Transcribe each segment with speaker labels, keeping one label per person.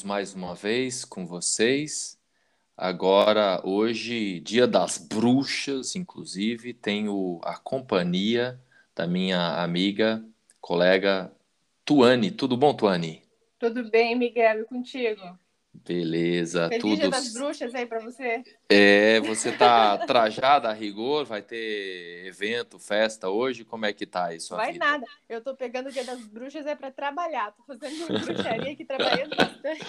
Speaker 1: mais uma vez com vocês. Agora, hoje, dia das bruxas, inclusive, tenho a companhia da minha amiga, colega Tuane. Tudo bom, Tuane?
Speaker 2: Tudo bem, Miguel, e contigo?
Speaker 1: Beleza,
Speaker 2: Feliz
Speaker 1: tudo.
Speaker 2: Dia das Bruxas aí para você.
Speaker 1: É, você tá trajada a rigor? Vai ter evento, festa hoje? Como é que tá aí sua
Speaker 2: Vai
Speaker 1: vida?
Speaker 2: nada. Eu tô pegando o Dia das Bruxas é para trabalhar. Tô fazendo bruxaria aqui, trabalhando bastante.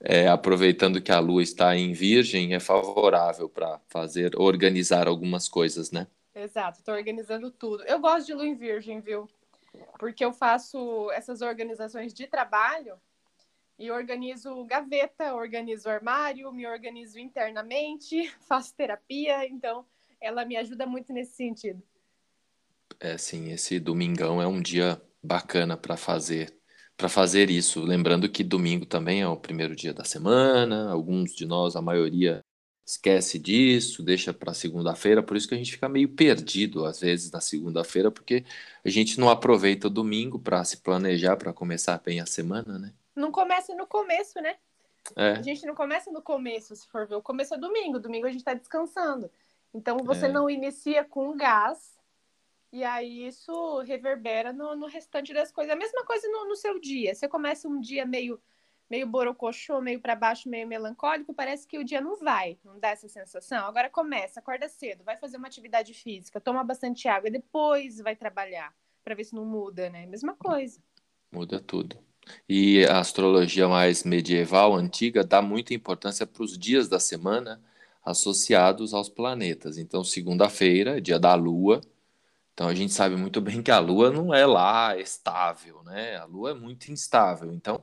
Speaker 1: É, aproveitando que a lua está em Virgem, é favorável para fazer, organizar algumas coisas, né?
Speaker 2: Exato, tô organizando tudo. Eu gosto de lua em virgem, viu? Porque eu faço essas organizações de trabalho e organizo gaveta, organizo armário, me organizo internamente, faço terapia, então ela me ajuda muito nesse sentido.
Speaker 1: É assim, esse domingão é um dia bacana para fazer, para fazer isso. Lembrando que domingo também é o primeiro dia da semana. Alguns de nós, a maioria, esquece disso, deixa para segunda-feira. Por isso que a gente fica meio perdido às vezes na segunda-feira, porque a gente não aproveita o domingo para se planejar para começar bem a semana, né?
Speaker 2: Não começa no começo, né?
Speaker 1: É,
Speaker 2: A gente não começa no começo, se for ver. O começo é domingo, domingo a gente está descansando. Então você
Speaker 1: É.
Speaker 2: não inicia com gás, e aí isso reverbera no, no restante das coisas. A mesma coisa no, no seu dia. Você começa um dia meio, meio borocochô, meio para baixo, meio melancólico, parece que o dia não vai, não dá essa sensação. Agora começa, acorda cedo, vai fazer uma atividade física, toma bastante água, e depois vai trabalhar, para ver se não muda, né? Mesma coisa.
Speaker 1: muda tudo. E a astrologia mais medieval, antiga, dá muita importância para os dias da semana associados aos planetas. Então, segunda-feira, é dia da Lua. Então, a gente sabe muito bem que a Lua não é lá estável, né? A Lua é muito instável. Então,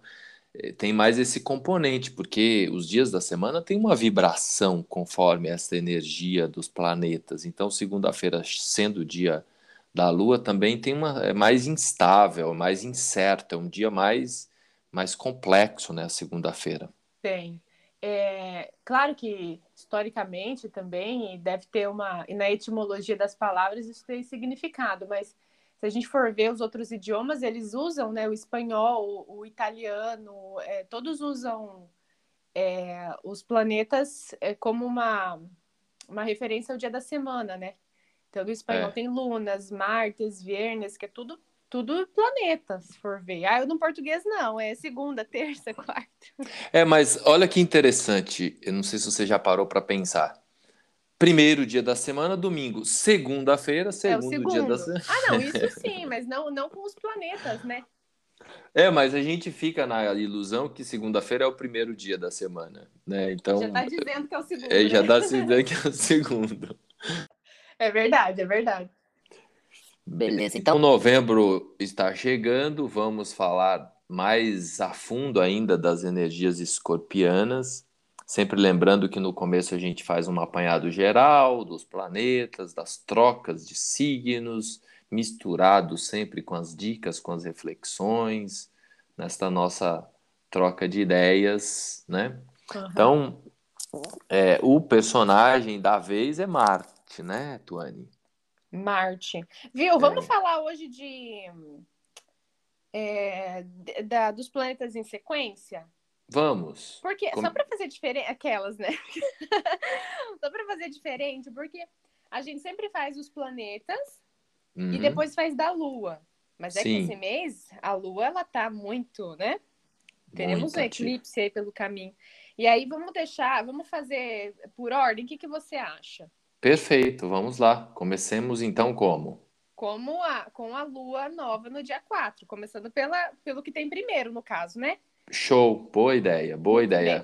Speaker 1: eh, tem mais esse componente, porque os dias da semana têm uma vibração conforme essa energia dos planetas. Então, segunda-feira, sendo dia da Lua, também tem uma, é mais instável, mais incerto, é um dia mais, mais complexo, né? Segunda-feira.
Speaker 2: Tem. É, claro que historicamente também deve ter uma, e na etimologia das palavras isso tem significado, mas se a gente for ver os outros idiomas, eles usam, né, o espanhol, o, o italiano, é, todos usam é, os planetas é, como uma, uma referência ao dia da semana, né? Então, no espanhol
Speaker 1: É.
Speaker 2: tem lunas, martes, viernes, que é tudo, tudo planeta, se for ver. Ah, no português não, é segunda, terça, quarta.
Speaker 1: É, mas olha que interessante, eu não sei se você já parou para pensar. Primeiro dia da semana, domingo. Segunda-feira,
Speaker 2: É o
Speaker 1: segundo
Speaker 2: segundo.
Speaker 1: dia da semana.
Speaker 2: Ah, não, isso sim, mas não, não com os planetas, né?
Speaker 1: É, mas a gente fica na ilusão que segunda-feira é o primeiro dia da semana, né? Então,
Speaker 2: já tá dizendo que é o segundo.
Speaker 1: é, já
Speaker 2: né?
Speaker 1: se dizendo que é o segundo.
Speaker 2: É verdade, é verdade.
Speaker 3: Beleza,
Speaker 1: Então,
Speaker 3: então
Speaker 1: novembro está chegando, vamos falar mais a fundo ainda das energias escorpianas. Sempre lembrando que no começo a gente faz um apanhado geral dos planetas, das trocas de signos, misturado sempre com as dicas, com as reflexões, nesta nossa troca de ideias, né?
Speaker 2: Aham.
Speaker 1: Então, é, o personagem da vez é Marte, né, Tuane?
Speaker 2: Marte. Viu? Vamos
Speaker 1: É.
Speaker 2: falar hoje de. é, da, dos planetas em sequência?
Speaker 1: Vamos.
Speaker 2: Porque,
Speaker 1: Como-
Speaker 2: só para fazer diferente, aquelas, né? só para fazer diferente, porque a gente sempre faz os planetas e
Speaker 1: Uhum.
Speaker 2: depois faz da Lua. Mas é que
Speaker 1: Sim.
Speaker 2: esse mês a Lua ela tá muito, né? Teremos
Speaker 1: Muito
Speaker 2: um eclipse aí pelo caminho. E aí vamos deixar, vamos fazer por ordem. O que, que você acha?
Speaker 1: Perfeito, vamos lá. Comecemos então como?
Speaker 2: Como a, com a Lua nova no dia 4, começando pela, pelo que tem primeiro, no caso, né?
Speaker 1: Show, boa ideia, boa ideia.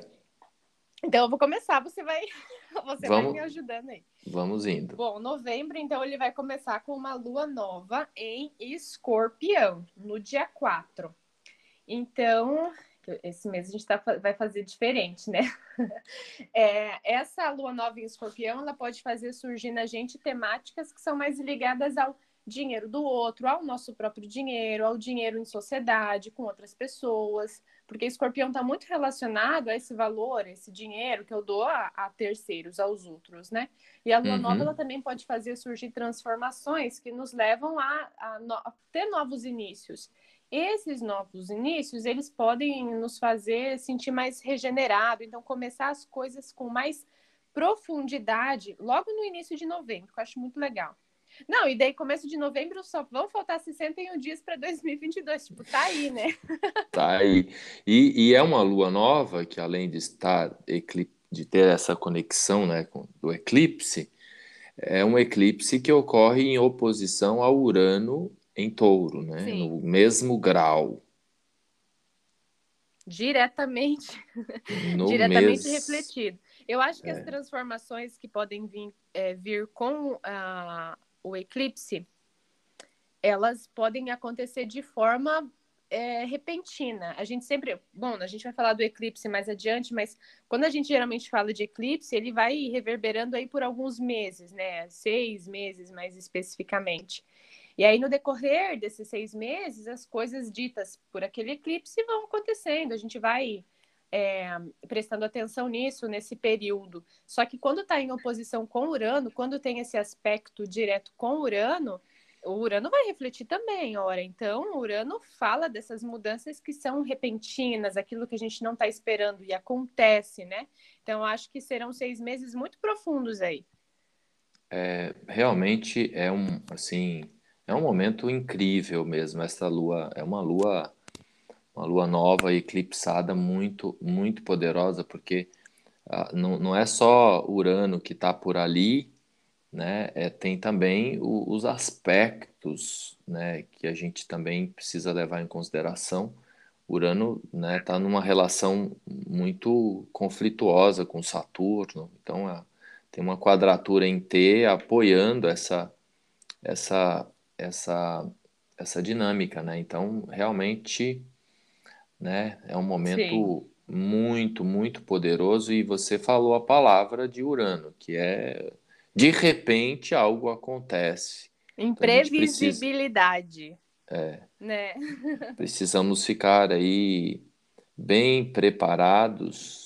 Speaker 2: Então eu vou começar, você vai, você vai
Speaker 1: Vamos.
Speaker 2: me ajudando aí.
Speaker 1: Vamos indo.
Speaker 2: Bom, novembro, então, ele vai começar com uma lua nova em escorpião, no dia 4. Então, esse mês a gente tá, vai fazer diferente, né? É, essa lua nova em escorpião, ela pode fazer surgir na gente temáticas que são mais ligadas ao dinheiro do outro, ao nosso próprio dinheiro, ao dinheiro em sociedade, com outras pessoas, porque escorpião está muito relacionado a esse valor, esse dinheiro que eu dou a, a terceiros, aos outros, né? E a lua
Speaker 1: Uhum.
Speaker 2: nova ela também pode fazer surgir transformações que nos levam a, a no- a ter novos inícios. Esses novos inícios, eles podem nos fazer sentir mais regenerado, então começar as coisas com mais profundidade logo no início de novembro, que eu acho muito legal. Não, e daí começo de novembro só vão faltar 61 dias para 2022, tipo, tá aí, né?
Speaker 1: Tá aí. E, e, é uma lua nova que além de estar de ter essa conexão, né, com, do eclipse, é um eclipse que ocorre em oposição ao Urano em Touro, né? Sim. No mesmo grau.
Speaker 2: Diretamente, diretamente mes... refletido. Eu acho que é. as transformações que podem vir, é, vir com a, o eclipse, elas podem acontecer de forma é, repentina. A gente sempre, bom, a gente vai falar do eclipse mais adiante, mas quando a gente geralmente fala de eclipse, ele vai reverberando aí por alguns meses, né? Seis meses mais especificamente. E aí, no decorrer desses seis meses, as coisas ditas por aquele eclipse vão acontecendo. A gente vai é, prestando atenção nisso nesse período. Só que quando está em oposição com Urano, quando tem esse aspecto direto com Urano, o Urano vai refletir também, ora. Então, Urano fala dessas mudanças que são repentinas, aquilo que a gente não está esperando e acontece, né? Então, acho que serão seis meses muito profundos aí.
Speaker 1: É, realmente é um, assim, é um momento incrível mesmo. Essa lua é uma lua, uma lua nova, eclipsada, muito, muito poderosa, porque ah, não, não é só Urano que está por ali, né? É, tem também o, os aspectos, né, que a gente também precisa levar em consideração. Urano, né, está numa relação muito conflituosa com Saturno, então a, tem uma quadratura em T apoiando essa essa essa essa dinâmica, né? Então, realmente, né, é um momento Sim. muito, muito poderoso e você falou a palavra de Urano, que é de repente algo acontece.
Speaker 2: Imprevisibilidade.
Speaker 1: Então, é.
Speaker 2: Né?
Speaker 1: precisamos ficar aí bem preparados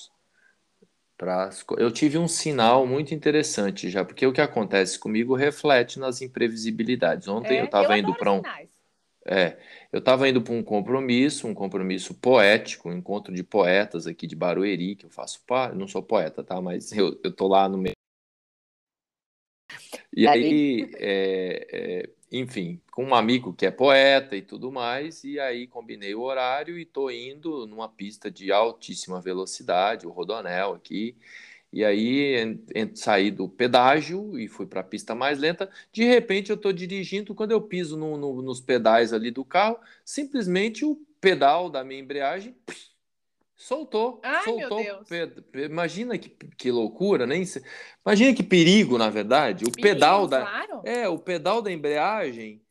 Speaker 1: para eu tive um sinal muito interessante já, porque o que acontece comigo reflete nas imprevisibilidades. Ontem é, eu estava indo para um É, eu estava indo para um compromisso, um compromisso poético, um encontro de poetas aqui de Barueri, que eu faço parte, não sou poeta, tá? Mas eu, eu tô lá no meio. E aí, é, é, enfim, com um amigo que é poeta e tudo mais, e aí combinei o horário e tô indo numa pista de altíssima velocidade, o Rodonel aqui, e aí saí do pedágio e fui para a pista mais lenta. De repente eu estou dirigindo, quando eu piso no, no, nos pedais ali do carro, simplesmente o pedal da minha embreagem soltou,
Speaker 2: Ai,
Speaker 1: soltou.
Speaker 2: Meu Deus.
Speaker 1: Imagina que, que loucura, nem se... imagina que perigo, na verdade. O
Speaker 2: perigo,
Speaker 1: pedal da
Speaker 2: claro.
Speaker 1: é o pedal da embreagem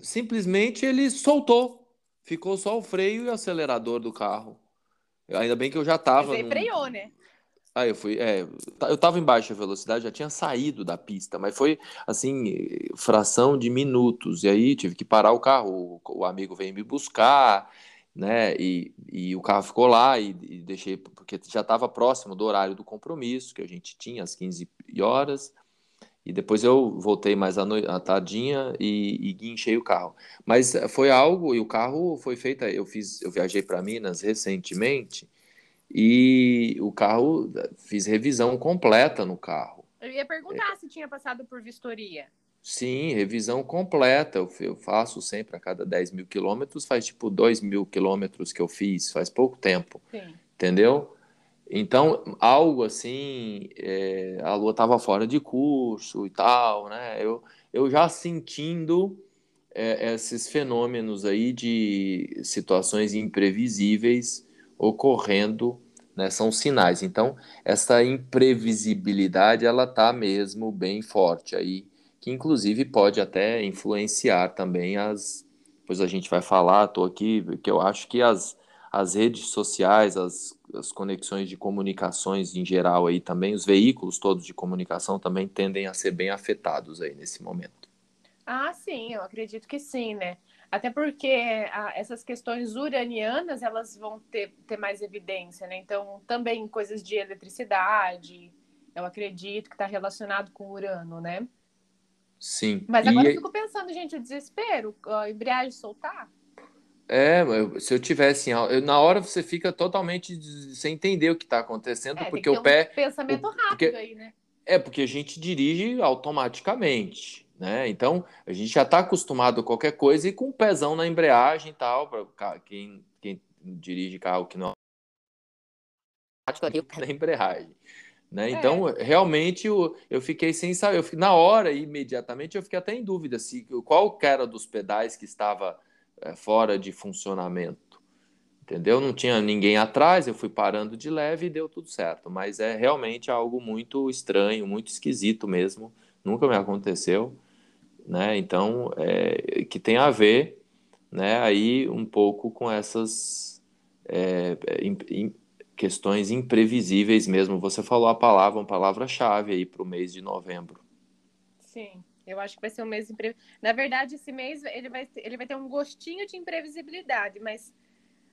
Speaker 1: simplesmente ele soltou, ficou só o freio e o acelerador do carro. Ainda bem que eu já estava. Você
Speaker 2: num... freou, né?
Speaker 1: Ah, eu fui. É, eu estava em baixa velocidade, já tinha saído da pista, mas foi assim, fração de minutos. E aí tive que parar o carro. O, o amigo veio me buscar né? E, e o carro ficou lá e, e deixei, porque já estava próximo do horário do compromisso que a gente tinha, às 15 horas. E depois eu voltei mais à, noite, à tardinha e, e guinchei o carro. Mas foi algo, e o carro foi feito. Eu fiz, eu viajei para Minas recentemente e o carro fiz revisão completa no carro.
Speaker 2: Eu ia perguntar é. se tinha passado por vistoria.
Speaker 1: Sim, revisão completa. Eu, eu faço sempre a cada 10 mil quilômetros, faz tipo 2 mil quilômetros que eu fiz, faz pouco tempo.
Speaker 2: Sim.
Speaker 1: Entendeu? Então, algo assim, é, a lua estava fora de curso e tal, né? Eu, eu já sentindo é, esses fenômenos aí de situações imprevisíveis ocorrendo, né? São sinais. Então, essa imprevisibilidade, ela tá mesmo bem forte aí que inclusive pode até influenciar também as. Pois a gente vai falar, estou aqui, que eu acho que as, as redes sociais, as, as conexões de comunicações em geral aí também, os veículos todos de comunicação também tendem a ser bem afetados aí nesse momento.
Speaker 2: Ah, sim, eu acredito que sim, né? Até porque essas questões uranianas, elas vão ter, ter mais evidência, né? Então, também coisas de eletricidade, eu acredito que está relacionado com Urano, né?
Speaker 1: Sim.
Speaker 2: Mas agora e... eu fico pensando, gente, o desespero, a embreagem soltar.
Speaker 1: É, se eu tivesse eu, na hora você fica totalmente sem entender o que está acontecendo, é, porque o pé.
Speaker 2: Um pensamento rápido porque, aí, né?
Speaker 1: É, porque a gente dirige automaticamente, né? Então, a gente já está acostumado a qualquer coisa e com o pezão na embreagem e tal, para quem, quem dirige carro que não na embreagem. Né? É. Então, realmente, eu, eu fiquei sem saber. Eu, na hora, imediatamente, eu fiquei até em dúvida se qual era dos pedais que estava é, fora de funcionamento. Entendeu? Não tinha ninguém atrás, eu fui parando de leve e deu tudo certo. Mas é realmente algo muito estranho, muito esquisito mesmo. Nunca me aconteceu. Né? Então, é, que tem a ver né, aí um pouco com essas é, questões imprevisíveis mesmo. Você falou a palavra, uma palavra-chave aí para o mês de novembro.
Speaker 2: Sim, eu acho que vai ser um mês imprevisível. Na verdade, esse mês ele vai, ele vai ter um gostinho de imprevisibilidade, mas,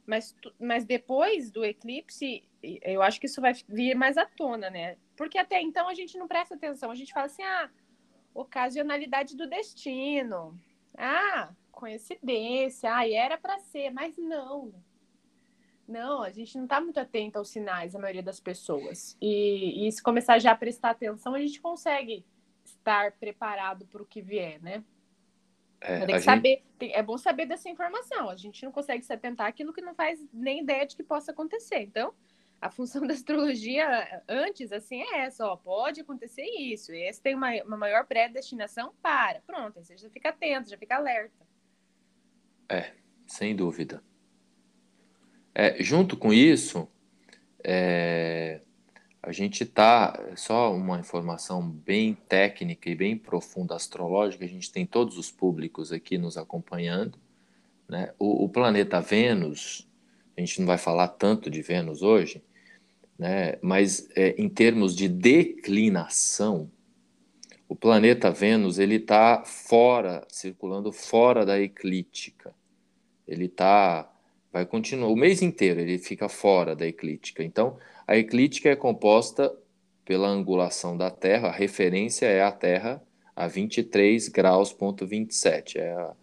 Speaker 2: mas, mas depois do eclipse, eu acho que isso vai vir mais à tona, né? Porque até então a gente não presta atenção, a gente fala assim, ah, ocasionalidade do destino, ah, coincidência, ah, era para ser, mas não não, a gente não está muito atento aos sinais, a maioria das pessoas. E, e se começar já a prestar atenção, a gente consegue estar preparado para o que vier, né? É, tem que saber, tem, é bom saber dessa informação. A gente não consegue se atentar àquilo que não faz nem ideia de que possa acontecer. Então, a função da astrologia antes, assim, é essa, ó, pode acontecer isso. Esse tem uma, uma maior predestinação para. Pronto, aí você já fica atento, já fica alerta.
Speaker 1: É, sem dúvida. É, junto com isso, é, a gente está, só uma informação bem técnica e bem profunda astrológica, a gente tem todos os públicos aqui nos acompanhando. Né? O, o, planeta Vênus, a gente não vai falar tanto de Vênus hoje, né? mas é, em termos de declinação, o planeta Vênus ele está fora, circulando fora da eclíptica. Ele está vai continuar o mês inteiro, ele fica fora da eclíptica. Então, a eclíptica é composta pela angulação da Terra, a referência é a Terra a 23 graus, ponto 27. É a,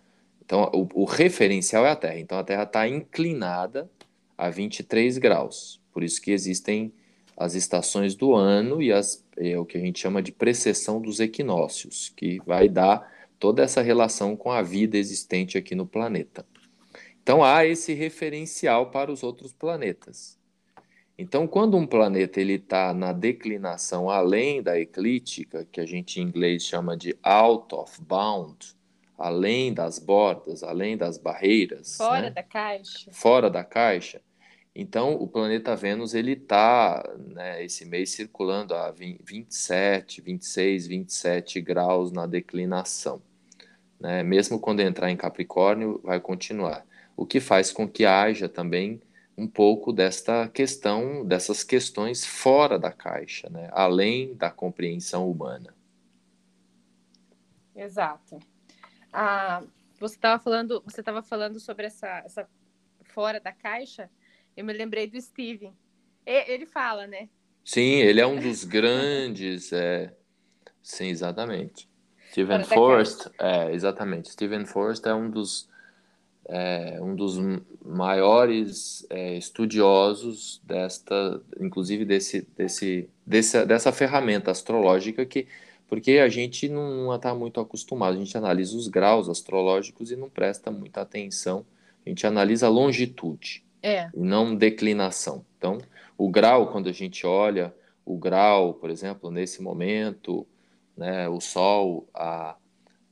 Speaker 1: então, o, o, referencial é a Terra. Então, a Terra está inclinada a 23 graus. Por isso que existem as estações do ano e as, é o que a gente chama de precessão dos equinócios, que vai dar toda essa relação com a vida existente aqui no planeta. Então há esse referencial para os outros planetas. Então, quando um planeta ele está na declinação além da eclíptica, que a gente em inglês chama de out of bound, além das bordas, além das barreiras,
Speaker 2: fora
Speaker 1: né?
Speaker 2: da caixa,
Speaker 1: fora da caixa. Então, o planeta Vênus ele está né, esse mês circulando a 27, 26, 27 graus na declinação. Né? Mesmo quando entrar em Capricórnio, vai continuar o que faz com que haja também um pouco desta questão, dessas questões fora da caixa, né? além da compreensão humana.
Speaker 2: Exato. Ah, você estava falando, você estava falando sobre essa, essa fora da caixa. Eu me lembrei do Steven. Ele fala, né?
Speaker 1: Sim, ele é um dos grandes. É... Sim, exatamente. Steven Forrest, é, exatamente. Steven Forrest é um dos é um dos maiores é, estudiosos desta, inclusive desse, desse, desse, dessa ferramenta astrológica que, porque a gente não está muito acostumado, a gente analisa os graus astrológicos e não presta muita atenção, a gente analisa a longitude,
Speaker 2: é.
Speaker 1: e não declinação. Então, o grau, quando a gente olha o grau, por exemplo, nesse momento, né, o Sol a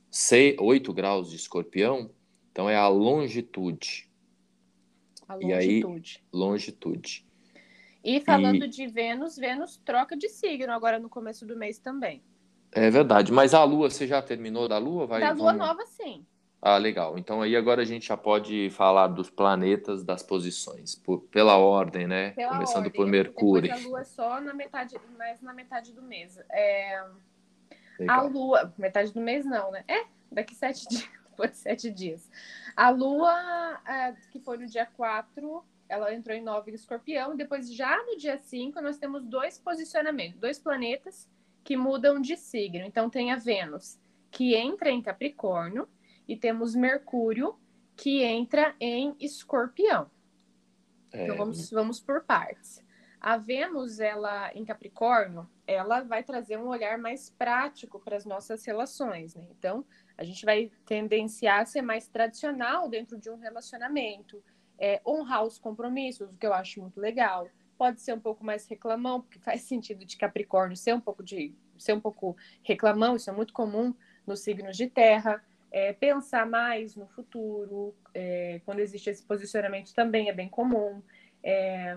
Speaker 1: 6, 8 graus de escorpião, então é a longitude.
Speaker 2: A longitude.
Speaker 1: E aí, longitude.
Speaker 2: E falando e... de Vênus, Vênus troca de signo agora no começo do mês também.
Speaker 1: É verdade. Mas a Lua, você já terminou da Lua?
Speaker 2: Vai, da Lua vamos... nova, sim.
Speaker 1: Ah, legal. Então aí agora a gente já pode falar dos planetas, das posições, por, pela ordem, né?
Speaker 2: Pela
Speaker 1: Começando
Speaker 2: ordem.
Speaker 1: por Mercúrio.
Speaker 2: Depois a Lua é só na metade, mais na metade do mês. É... A Lua, metade do mês não, né? É, daqui sete dias por sete dias. A Lua, é, que foi no dia 4, ela entrou em nove em escorpião, e depois, já no dia 5, nós temos dois posicionamentos, dois planetas que mudam de signo. Então, tem a Vênus, que entra em Capricórnio, e temos Mercúrio, que entra em escorpião.
Speaker 1: É,
Speaker 2: Então vamos, vamos por partes. A Vênus, ela em Capricórnio, ela vai trazer um olhar mais prático para as nossas relações, né? Então, a gente vai tendenciar a ser mais tradicional dentro de um relacionamento, é, honrar os compromissos, o que eu acho muito legal. Pode ser um pouco mais reclamão, porque faz sentido de Capricórnio ser um pouco de ser um pouco reclamão, isso é muito comum nos signos de terra. É, pensar mais no futuro, é, quando existe esse posicionamento também é bem comum. É,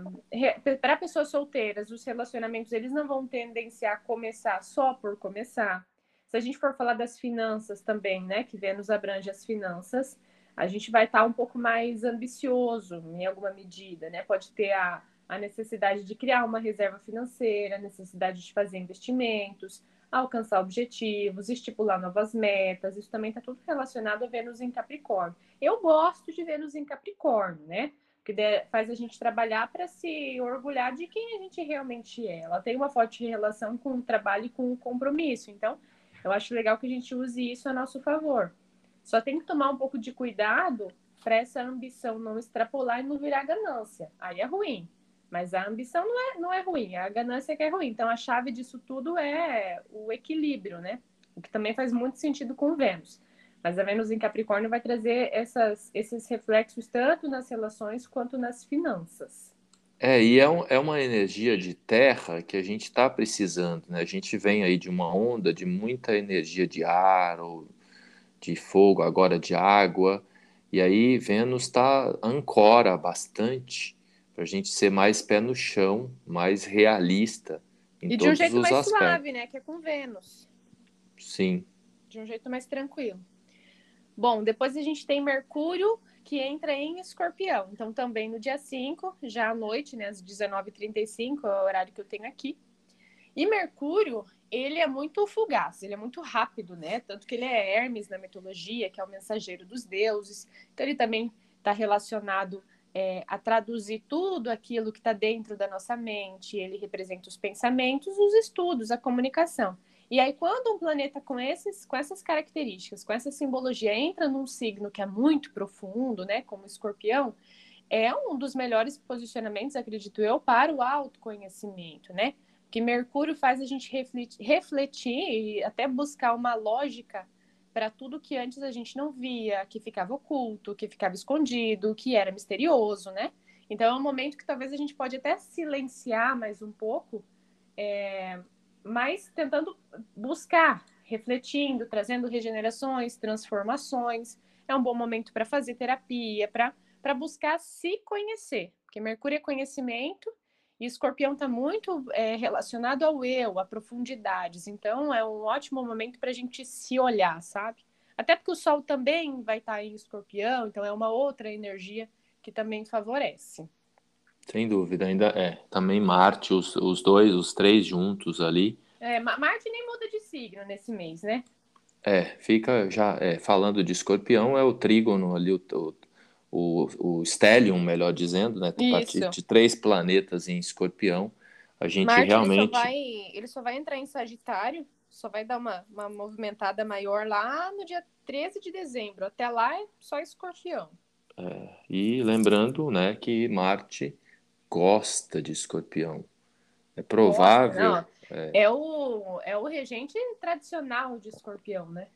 Speaker 2: para pessoas solteiras, os relacionamentos eles não vão tendenciar a começar só por começar. Se a gente for falar das finanças também, né, que Vênus abrange as finanças, a gente vai estar um pouco mais ambicioso em alguma medida, né? Pode ter a, a necessidade de criar uma reserva financeira, a necessidade de fazer investimentos, alcançar objetivos, estipular novas metas. Isso também está tudo relacionado a Vênus em Capricórnio. Eu gosto de Vênus em Capricórnio, né? Porque faz a gente trabalhar para se orgulhar de quem a gente realmente é. Ela tem uma forte relação com o trabalho e com o compromisso. Então, eu acho legal que a gente use isso a nosso favor. Só tem que tomar um pouco de cuidado para essa ambição não extrapolar e não virar ganância. Aí é ruim. Mas a ambição não é, não é ruim, a ganância que é ruim. Então a chave disso tudo é o equilíbrio, né? O que também faz muito sentido com Vênus. Mas a Vênus em Capricórnio vai trazer essas, esses reflexos tanto nas relações quanto nas finanças.
Speaker 1: É, e é, um, é uma energia de terra que a gente está precisando, né? A gente vem aí de uma onda de muita energia de ar ou de fogo, agora de água, e aí Vênus está ancora bastante para a gente ser mais pé no chão, mais realista em
Speaker 2: e
Speaker 1: todos
Speaker 2: de um jeito
Speaker 1: os
Speaker 2: mais
Speaker 1: aspectos.
Speaker 2: suave, né? Que é com Vênus.
Speaker 1: Sim.
Speaker 2: De um jeito mais tranquilo. Bom, depois a gente tem Mercúrio, que entra em escorpião. Então, também no dia 5, já à noite, né, às 19h35, é o horário que eu tenho aqui. E Mercúrio, ele é muito fugaz, ele é muito rápido, né? Tanto que ele é Hermes na mitologia, que é o mensageiro dos deuses. Então, ele também está relacionado é, a traduzir tudo aquilo que está dentro da nossa mente. Ele representa os pensamentos, os estudos, a comunicação. E aí, quando um planeta com, esses, com essas características, com essa simbologia, entra num signo que é muito profundo, né, como escorpião, é um dos melhores posicionamentos, acredito eu, para o autoconhecimento, né? Que Mercúrio faz a gente refletir, refletir e até buscar uma lógica para tudo que antes a gente não via, que ficava oculto, que ficava escondido, que era misterioso, né? Então é um momento que talvez a gente pode até silenciar mais um pouco, é, mas tentando buscar, refletindo, trazendo regenerações, transformações. É um bom momento para fazer terapia, para buscar se conhecer, porque Mercúrio é conhecimento e Escorpião está muito é, relacionado ao eu, a profundidades. Então, é um ótimo momento para a gente se olhar, sabe? Até porque o Sol também vai estar tá em Escorpião, então é uma outra energia que também favorece.
Speaker 1: Sem dúvida, ainda é. Também Marte, os, os dois, os três juntos ali.
Speaker 2: É, Marte nem muda de signo nesse mês, né?
Speaker 1: É, fica já é, falando de escorpião, é o trígono ali, o, o, o Stellium, melhor dizendo, né? Partir de três planetas em escorpião, a gente
Speaker 2: Marte,
Speaker 1: realmente.
Speaker 2: Ele só, vai, ele só vai entrar em Sagitário, só vai dar uma, uma movimentada maior lá no dia 13 de dezembro. Até lá é só escorpião.
Speaker 1: É, e lembrando, né, que Marte gosta de escorpião. É provável.
Speaker 2: Nossa, é. é. o, é o regente tradicional de escorpião, né?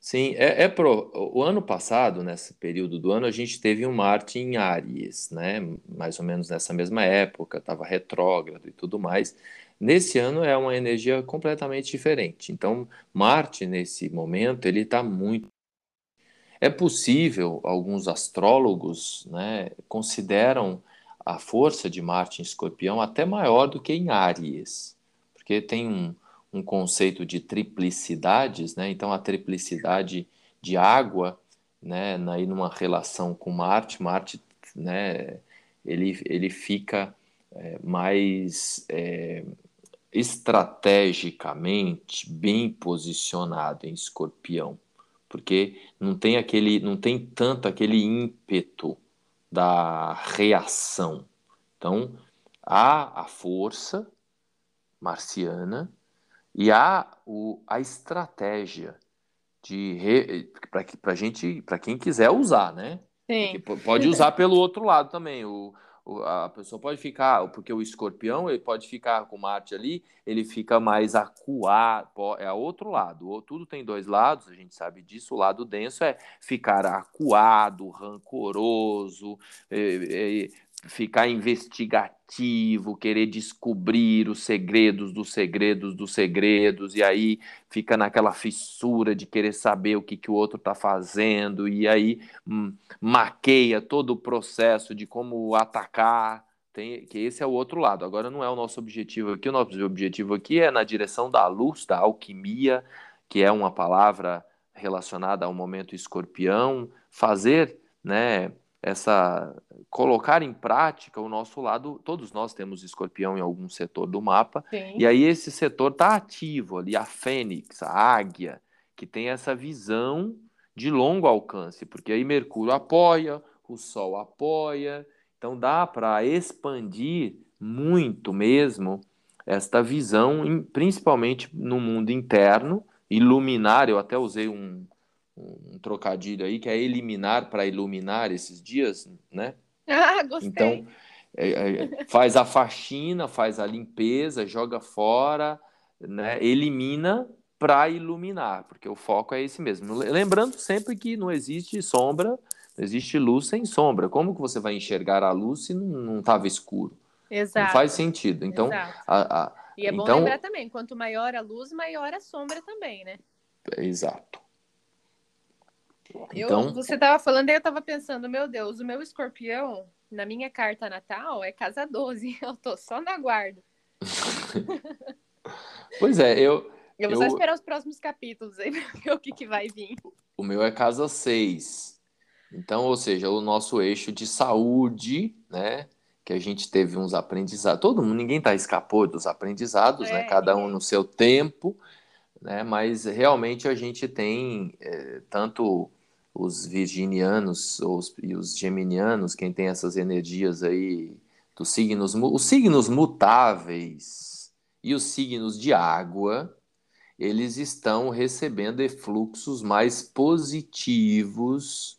Speaker 1: Sim, é, é pro, o ano passado, nesse período do ano, a gente teve um Marte em Áries, né? Mais ou menos nessa mesma época, estava retrógrado e tudo mais. Nesse ano é uma energia completamente diferente. Então, Marte, nesse momento, ele está muito. É possível, alguns astrólogos né, consideram a força de Marte em Escorpião até maior do que em Áries, porque tem um, um conceito de triplicidades, né? Então a triplicidade de água, né, aí numa relação com Marte, Marte, né, ele, ele fica é, mais é, estrategicamente bem posicionado em Escorpião, porque não tem aquele, não tem tanto aquele ímpeto da reação. Então, há a força marciana e há o, a estratégia de para gente, para quem quiser usar, né?
Speaker 2: Sim.
Speaker 1: pode usar pelo outro lado também. O, a pessoa pode ficar, porque o escorpião ele pode ficar com Marte ali, ele fica mais acuado, é outro lado. Tudo tem dois lados, a gente sabe disso. O lado denso é ficar acuado, rancoroso, é, é, ficar investigativo, querer descobrir os segredos dos segredos dos segredos, e aí fica naquela fissura de querer saber o que, que o outro está fazendo, e aí hum, maqueia todo o processo de como atacar. Tem, que esse é o outro lado. Agora não é o nosso objetivo aqui. O nosso objetivo aqui é na direção da luz, da alquimia, que é uma palavra relacionada ao momento escorpião, fazer, né, essa colocar em prática o nosso lado, todos nós temos escorpião em algum setor do mapa,
Speaker 2: Sim.
Speaker 1: e aí esse setor está ativo ali, a fênix, a águia, que tem essa visão de longo alcance, porque aí Mercúrio apoia, o Sol apoia, então dá para expandir muito mesmo esta visão, principalmente no mundo interno, iluminar, eu até usei um, um trocadilho aí, que é eliminar para iluminar esses dias, né?
Speaker 2: Ah, gostei.
Speaker 1: Então, é, é, faz a faxina, faz a limpeza, joga fora, né? elimina para iluminar, porque o foco é esse mesmo. Lembrando sempre que não existe sombra, não existe luz sem sombra. Como que você vai enxergar a luz se não estava escuro?
Speaker 2: Exato.
Speaker 1: Não faz sentido. Então, a, a,
Speaker 2: e é bom
Speaker 1: então...
Speaker 2: lembrar também, quanto maior a luz, maior a sombra também, né?
Speaker 1: Exato.
Speaker 2: Eu, então... Você estava falando e eu estava pensando, meu Deus, o meu escorpião, na minha carta natal, é casa 12. Eu tô só na guarda.
Speaker 1: pois é, eu.
Speaker 2: Eu vou eu... só esperar os próximos capítulos aí para ver o que, que vai vir.
Speaker 1: O meu é casa 6. Então, ou seja, o nosso eixo de saúde, né? Que a gente teve uns aprendizados. Todo mundo, ninguém tá escapou dos aprendizados, né, é, né? Cada um no seu tempo, né? Mas realmente a gente tem é, tanto os virginianos os, e os geminianos, quem tem essas energias aí dos signos, os signos mutáveis e os signos de água, eles estão recebendo fluxos mais positivos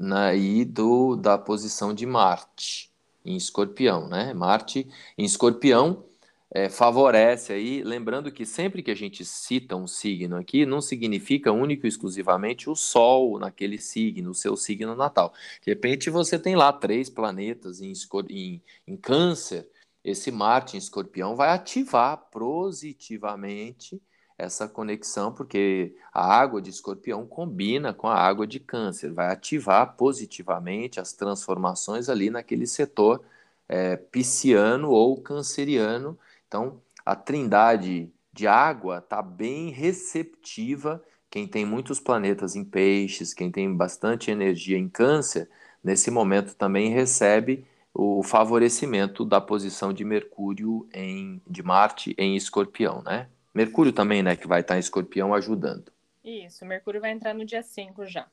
Speaker 1: aí do, da posição de Marte em Escorpião, né? Marte em Escorpião é, favorece aí, lembrando que sempre que a gente cita um signo aqui, não significa único e exclusivamente o Sol naquele signo, o seu signo natal. De repente você tem lá três planetas em, em, em câncer, esse Marte em escorpião vai ativar positivamente essa conexão, porque a água de escorpião combina com a água de câncer, vai ativar positivamente as transformações ali naquele setor é, pisciano ou canceriano então, a trindade de água está bem receptiva. Quem tem muitos planetas em peixes, quem tem bastante energia em câncer, nesse momento também recebe o favorecimento da posição de Mercúrio em de Marte em Escorpião, né? Mercúrio também, né, que vai estar em Escorpião ajudando.
Speaker 2: Isso, Mercúrio vai entrar no dia 5 já.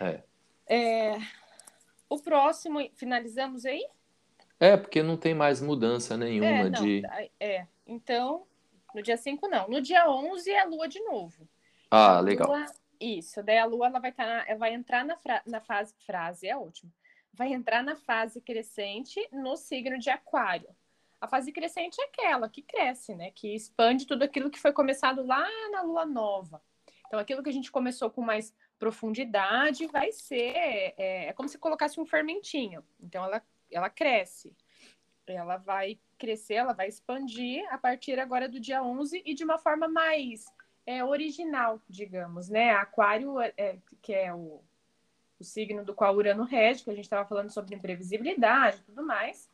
Speaker 1: É.
Speaker 2: é. O próximo, finalizamos aí?
Speaker 1: É, porque não tem mais mudança nenhuma
Speaker 2: é,
Speaker 1: não, de.
Speaker 2: É, então, no dia 5 não. No dia 11 é a lua de novo.
Speaker 1: Ah, legal.
Speaker 2: Lua, isso, daí a lua ela vai, tá na, vai entrar na, fra, na fase. Frase é ótimo. Vai entrar na fase crescente no signo de Aquário. A fase crescente é aquela que cresce, né? Que expande tudo aquilo que foi começado lá na lua nova. Então, aquilo que a gente começou com mais profundidade vai ser. É, é como se colocasse um fermentinho. Então, ela ela cresce. Ela vai crescer, ela vai expandir a partir agora do dia 11 e de uma forma mais é, original, digamos, né? Aquário, é, é, que é o, o signo do qual Urano rege, que a gente estava falando sobre imprevisibilidade e tudo mais,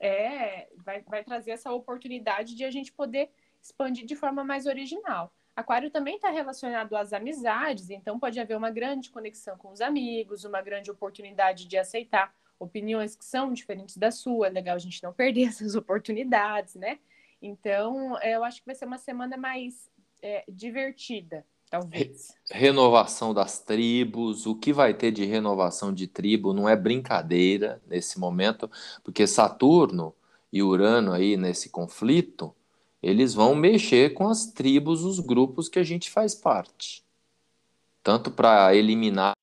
Speaker 2: é, vai, vai trazer essa oportunidade de a gente poder expandir de forma mais original. Aquário também está relacionado às amizades, então pode haver uma grande conexão com os amigos, uma grande oportunidade de aceitar opiniões que são diferentes da sua, é legal a gente não perder essas oportunidades, né? Então, é, eu acho que vai ser uma semana mais é, divertida, talvez.
Speaker 1: Renovação das tribos, o que vai ter de renovação de tribo não é brincadeira nesse momento, porque Saturno e Urano aí nesse conflito, eles vão mexer com as tribos, os grupos que a gente faz parte. tanto para eliminar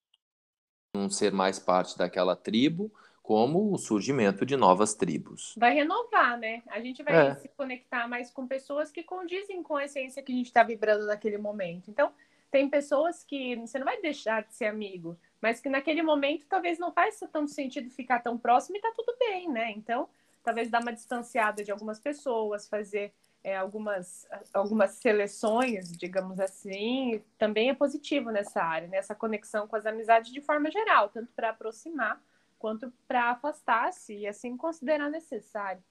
Speaker 1: não ser mais parte daquela tribo, como o surgimento de novas tribos.
Speaker 2: Vai renovar, né? A gente vai é. se conectar mais com pessoas que condizem com a essência que a gente está vibrando naquele momento. Então, tem pessoas que você não vai deixar de ser amigo, mas que naquele momento talvez não faz tanto sentido ficar tão próximo e tá tudo bem, né? Então, talvez dar uma distanciada de algumas pessoas, fazer é, algumas, algumas seleções, digamos assim, também é positivo nessa área, nessa né? conexão com as amizades de forma geral, tanto para aproximar quanto para afastar-se e assim considerar necessário.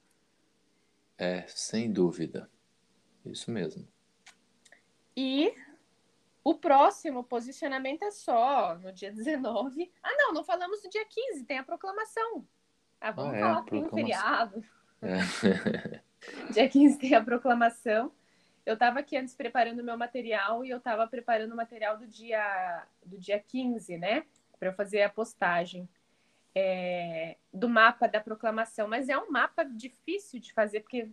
Speaker 1: É, sem dúvida. Isso mesmo.
Speaker 2: E o próximo posicionamento é só no dia 19. Ah, não, não falamos no dia 15, tem a proclamação. Ah, vamos ah, é, falar que tem um feriado. É. dia 15 tem a proclamação. Eu estava aqui antes preparando o meu material e eu estava preparando o material do dia, do dia 15, né? Para eu fazer a postagem é, do mapa da proclamação, mas é um mapa difícil de fazer, porque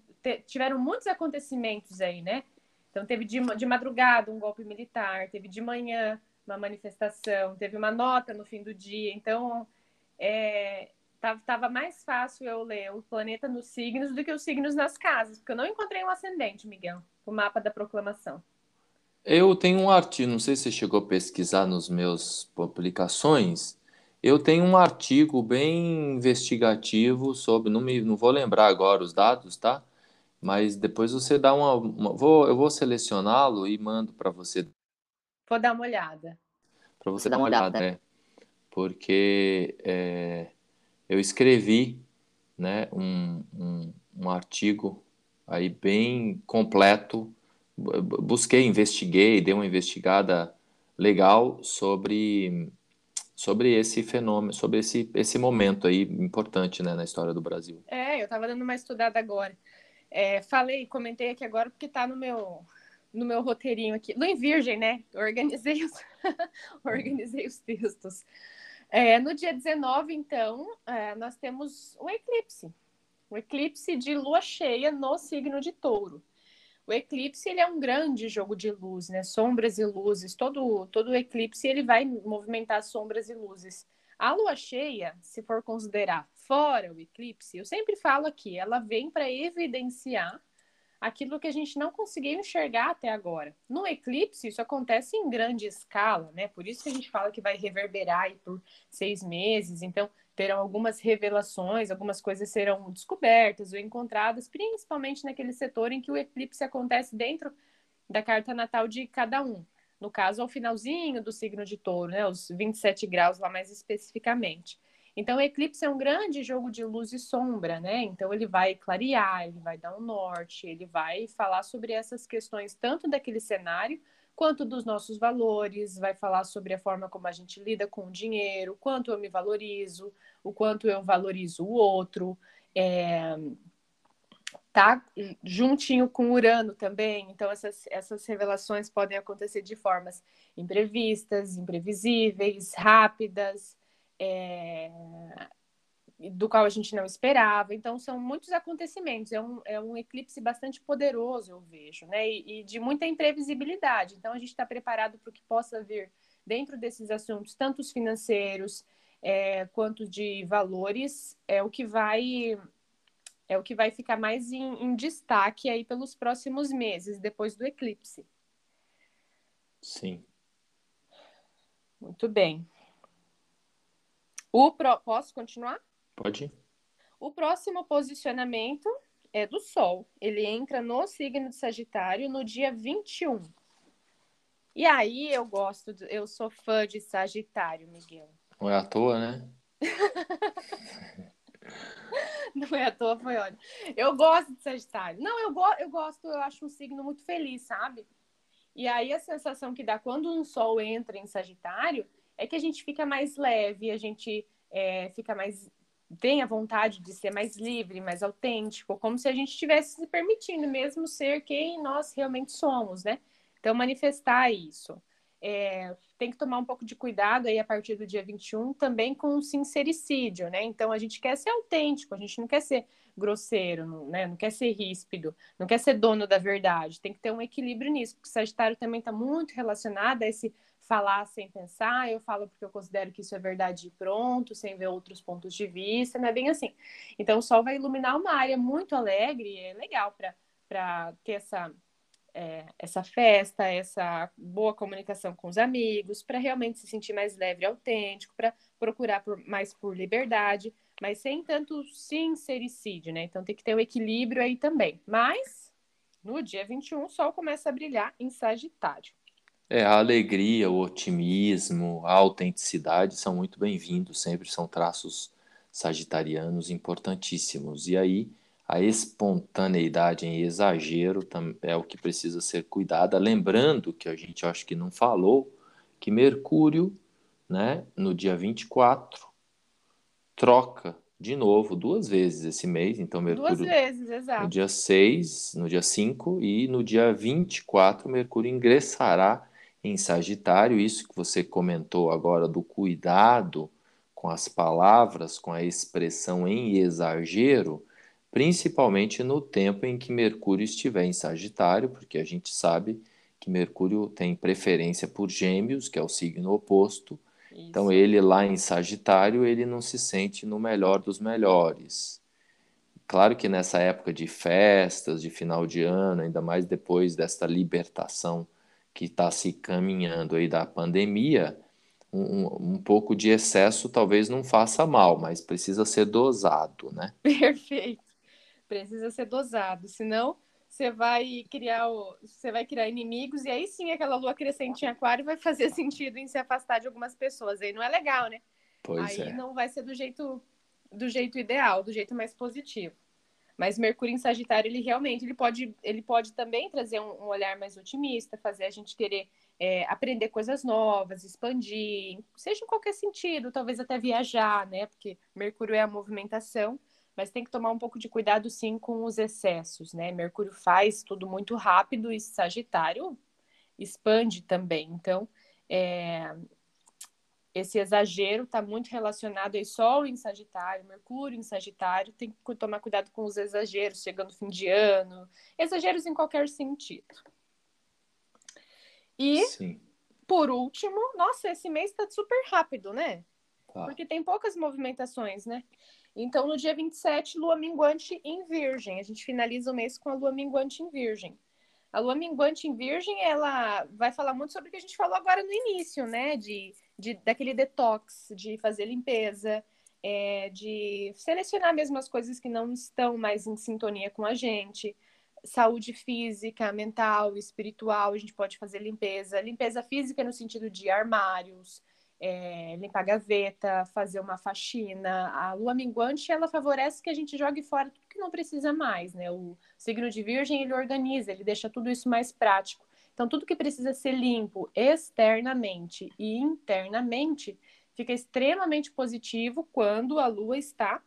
Speaker 2: tiveram muitos acontecimentos aí, né? Então, teve de, de madrugada um golpe militar, teve de manhã uma manifestação, teve uma nota no fim do dia. Então, é, tava mais fácil eu ler o planeta nos signos do que os signos nas casas, porque eu não encontrei um ascendente, Miguel, o mapa da proclamação.
Speaker 1: Eu tenho um artigo, não sei se você chegou a pesquisar nos meus publicações, eu tenho um artigo bem investigativo sobre, não, me, não vou lembrar agora os dados, tá? Mas depois você dá uma, uma vou, eu vou selecioná-lo e mando para você.
Speaker 2: Vou dar uma olhada.
Speaker 1: Para você dar uma olhada, né? Porque é, eu escrevi, né, um, um, um artigo aí bem completo, busquei, investiguei, dei uma investigada legal sobre sobre esse fenômeno, sobre esse, esse momento aí importante né, na história do Brasil.
Speaker 2: É, eu estava dando uma estudada agora. É, falei, comentei aqui agora porque está no meu no meu roteirinho aqui. Luim Virgem, né? Organizei os, organizei os textos. É, no dia 19, então, é, nós temos o eclipse. O eclipse de lua cheia no signo de touro. O eclipse ele é um grande jogo de luz, né? Sombras e luzes. Todo todo eclipse ele vai movimentar sombras e luzes. A lua cheia, se for considerar fora o eclipse, eu sempre falo aqui, ela vem para evidenciar aquilo que a gente não conseguiu enxergar até agora. No eclipse, isso acontece em grande escala, né? Por isso que a gente fala que vai reverberar aí por seis meses. Então, terão algumas revelações, algumas coisas serão descobertas ou encontradas, principalmente naquele setor em que o eclipse acontece dentro da carta natal de cada um. No caso, ao finalzinho do signo de touro, né? Os 27 graus lá mais especificamente. Então, o eclipse é um grande jogo de luz e sombra, né? Então, ele vai clarear, ele vai dar um norte, ele vai falar sobre essas questões, tanto daquele cenário, quanto dos nossos valores, vai falar sobre a forma como a gente lida com o dinheiro, quanto eu me valorizo, o quanto eu valorizo o outro. É... Tá juntinho com Urano também, então essas, essas revelações podem acontecer de formas imprevistas, imprevisíveis, rápidas, é, do qual a gente não esperava. Então, são muitos acontecimentos. É um, é um eclipse bastante poderoso, eu vejo, né? E, e de muita imprevisibilidade. Então, a gente está preparado para o que possa vir dentro desses assuntos, tanto os financeiros é, quanto de valores, é o que vai é o que vai ficar mais em, em destaque aí pelos próximos meses, depois do eclipse.
Speaker 1: Sim.
Speaker 2: Muito bem. O pro... Posso continuar?
Speaker 1: Pode.
Speaker 2: O próximo posicionamento é do Sol. Ele entra no signo de Sagitário no dia 21. E aí eu gosto, de... eu sou fã de Sagitário, Miguel.
Speaker 1: Não é à toa, né?
Speaker 2: Não é à toa, foi ótimo. Eu gosto de Sagitário. Não, eu, go eu gosto, eu acho um signo muito feliz, sabe? E aí a sensação que dá quando um Sol entra em Sagitário é que a gente fica mais leve, a gente é, fica mais. Tem a vontade de ser mais livre, mais autêntico, como se a gente estivesse se permitindo mesmo ser quem nós realmente somos, né? Então, manifestar isso. É, tem que tomar um pouco de cuidado aí a partir do dia 21 também com o sincericídio, né? Então a gente quer ser autêntico, a gente não quer ser grosseiro, não, né? não quer ser ríspido, não quer ser dono da verdade. Tem que ter um equilíbrio nisso, porque o Sagitário também está muito relacionado a esse falar sem pensar, eu falo porque eu considero que isso é verdade e pronto, sem ver outros pontos de vista, não é bem assim. Então o Sol vai iluminar uma área muito alegre, é legal para ter essa é, essa festa, essa boa comunicação com os amigos, para realmente se sentir mais leve e autêntico, para procurar por, mais por liberdade, mas sem tanto sincericídio, né? Então tem que ter um equilíbrio aí também. Mas no dia 21 o Sol começa a brilhar em Sagitário.
Speaker 1: É, a alegria, o otimismo, a autenticidade são muito bem-vindos, sempre são traços sagitarianos importantíssimos. E aí a espontaneidade em exagero é o que precisa ser cuidada. Lembrando que a gente acho que não falou que Mercúrio, né, no dia 24, troca de novo duas vezes esse mês. Então, Mercúrio.
Speaker 2: Duas vezes, exato.
Speaker 1: No dia 6, no dia 5 e no dia 24, Mercúrio ingressará em Sagitário. Isso que você comentou agora do cuidado com as palavras, com a expressão em exagero principalmente no tempo em que Mercúrio estiver em Sagitário, porque a gente sabe que Mercúrio tem preferência por Gêmeos, que é o signo oposto. Isso. Então ele lá em Sagitário, ele não se sente no melhor dos melhores. Claro que nessa época de festas, de final de ano, ainda mais depois desta libertação que está se caminhando aí da pandemia, um, um, pouco de excesso talvez não faça mal, mas precisa ser dosado, né?
Speaker 2: Perfeito precisa ser dosado, senão você vai criar o, você vai criar inimigos e aí sim aquela lua crescente em aquário vai fazer sentido em se afastar de algumas pessoas. Aí não é legal, né?
Speaker 1: Pois
Speaker 2: aí
Speaker 1: é.
Speaker 2: não vai ser do jeito do jeito ideal, do jeito mais positivo. Mas Mercúrio em Sagitário, ele realmente ele pode, ele pode também trazer um, um olhar mais otimista, fazer a gente querer é, aprender coisas novas, expandir, seja em qualquer sentido, talvez até viajar, né? Porque Mercúrio é a movimentação mas tem que tomar um pouco de cuidado sim com os excessos, né? Mercúrio faz tudo muito rápido e Sagitário expande também. Então, é, esse exagero está muito relacionado aí Sol em Sagitário, Mercúrio em Sagitário, tem que tomar cuidado com os exageros, chegando fim de ano, exageros em qualquer sentido. E, Sim. por último, nossa, esse mês está super rápido, né? Tá. Porque tem poucas movimentações, né? Então, no dia 27, lua minguante em Virgem. A gente finaliza o mês com a lua minguante em Virgem. A lua minguante em Virgem, ela vai falar muito sobre o que a gente falou agora no início, né? De, de daquele detox, de fazer limpeza, é, de selecionar mesmo as coisas que não estão mais em sintonia com a gente. Saúde física, mental, espiritual, a gente pode fazer limpeza. Limpeza física no sentido de armários, é, limpar a gaveta, fazer uma faxina. A lua minguante, ela favorece que a gente jogue fora tudo que não precisa mais, né? O signo de virgem, ele organiza, ele deixa tudo isso mais prático. Então, tudo que precisa ser limpo externamente e internamente fica extremamente positivo quando a lua está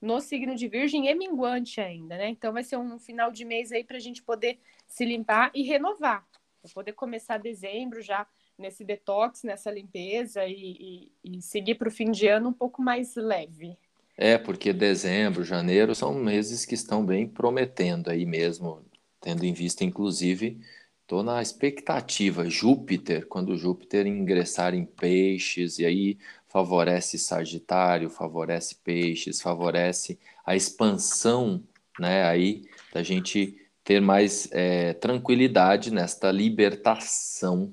Speaker 2: no signo de virgem e minguante ainda, né? Então, vai ser um final de mês aí para a gente poder se limpar e renovar. Poder começar dezembro já nesse detox, nessa limpeza e, e, e seguir para o fim de ano um pouco mais leve.
Speaker 1: É, porque dezembro, janeiro são meses que estão bem prometendo aí mesmo, tendo em vista, inclusive, estou na expectativa. Júpiter, quando Júpiter ingressar em peixes, e aí favorece Sagitário, favorece peixes, favorece a expansão, né, aí da gente ter mais é, tranquilidade nesta libertação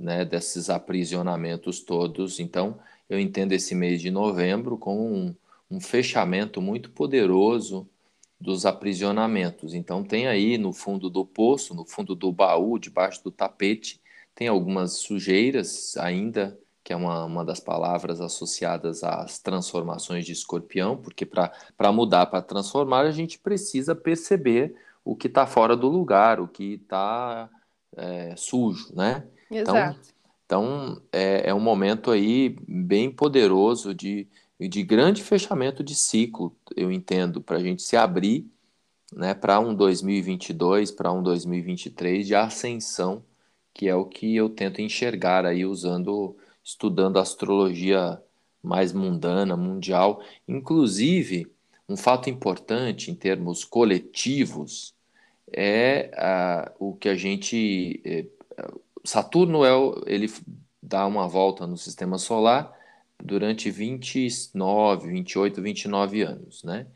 Speaker 1: né, desses aprisionamentos todos. Então, eu entendo esse mês de novembro como um, um fechamento muito poderoso dos aprisionamentos. Então, tem aí no fundo do poço, no fundo do baú, debaixo do tapete, tem algumas sujeiras ainda, que é uma, uma das palavras associadas às transformações de escorpião, porque para mudar, para transformar, a gente precisa perceber o que está fora do lugar, o que está é, sujo, né?
Speaker 2: Então, Exato.
Speaker 1: Então, é, é um momento aí bem poderoso de, de grande fechamento de ciclo, eu entendo, para a gente se abrir né, para um 2022, para um 2023 de ascensão, que é o que eu tento enxergar aí usando, estudando astrologia mais mundana, mundial. Inclusive, um fato importante em termos coletivos é uh, o que a gente. Eh, Saturno é, ele dá uma volta no sistema solar durante 29, 28, 29 anos, né?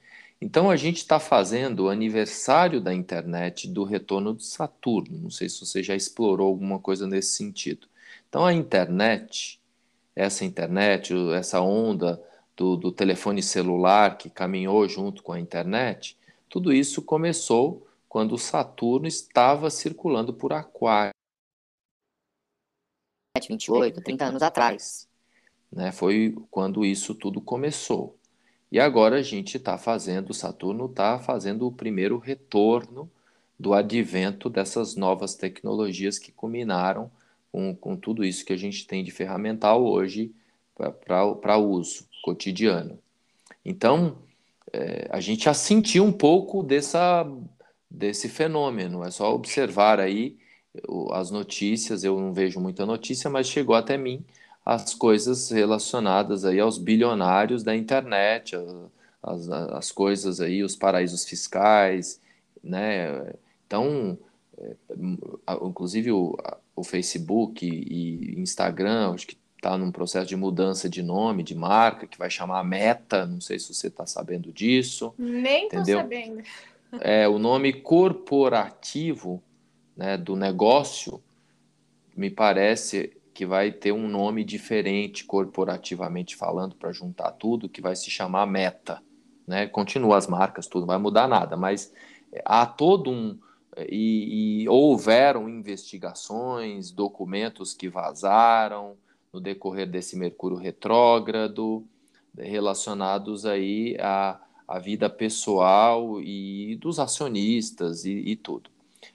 Speaker 1: Então a gente está fazendo o aniversário da internet do retorno de Saturno. Não sei se você já explorou alguma coisa nesse sentido. Então a internet, essa internet, essa onda do, do telefone celular que caminhou junto com a internet, tudo isso começou quando Saturno estava circulando por Aquário.
Speaker 3: 28, 30 anos atrás.
Speaker 1: Né? Foi quando isso tudo começou. E agora a gente está fazendo, Saturno está fazendo o primeiro retorno do advento dessas novas tecnologias que culminaram com, com tudo isso que a gente tem de ferramental hoje para uso cotidiano. Então, é, a gente já sentiu um pouco dessa, desse fenômeno. É só observar aí as notícias. Eu não vejo muita notícia, mas chegou até mim as coisas relacionadas aí aos bilionários da internet, as, as coisas aí, os paraísos fiscais, né? Então, é, inclusive o, o Facebook e Instagram, acho que está num processo de mudança de nome, de marca, que vai chamar Meta, não sei se você está sabendo disso.
Speaker 2: Nem estou sabendo.
Speaker 1: É, o nome corporativo né, do negócio me parece que vai ter um nome diferente corporativamente falando para juntar tudo, que vai se chamar Meta. Né? Continua as marcas, tudo, não vai mudar nada, mas há todo um. E, e houveram investigações, documentos que vazaram, no decorrer desse Mercúrio retrógrado, relacionados aí à, à vida pessoal e dos acionistas e, e tudo.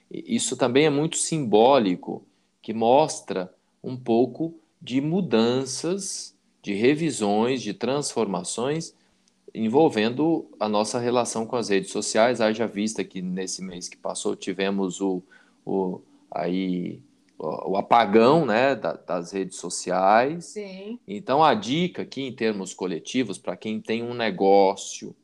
Speaker 1: Isso também é muito simbólico, que mostra um pouco de mudanças, de revisões, de transformações envolvendo a nossa relação com as redes sociais. Haja vista que nesse mês que passou tivemos o, o aí o apagão né, das redes sociais.
Speaker 2: Sim.
Speaker 1: Então, a dica aqui, em termos coletivos, para quem tem um negócio,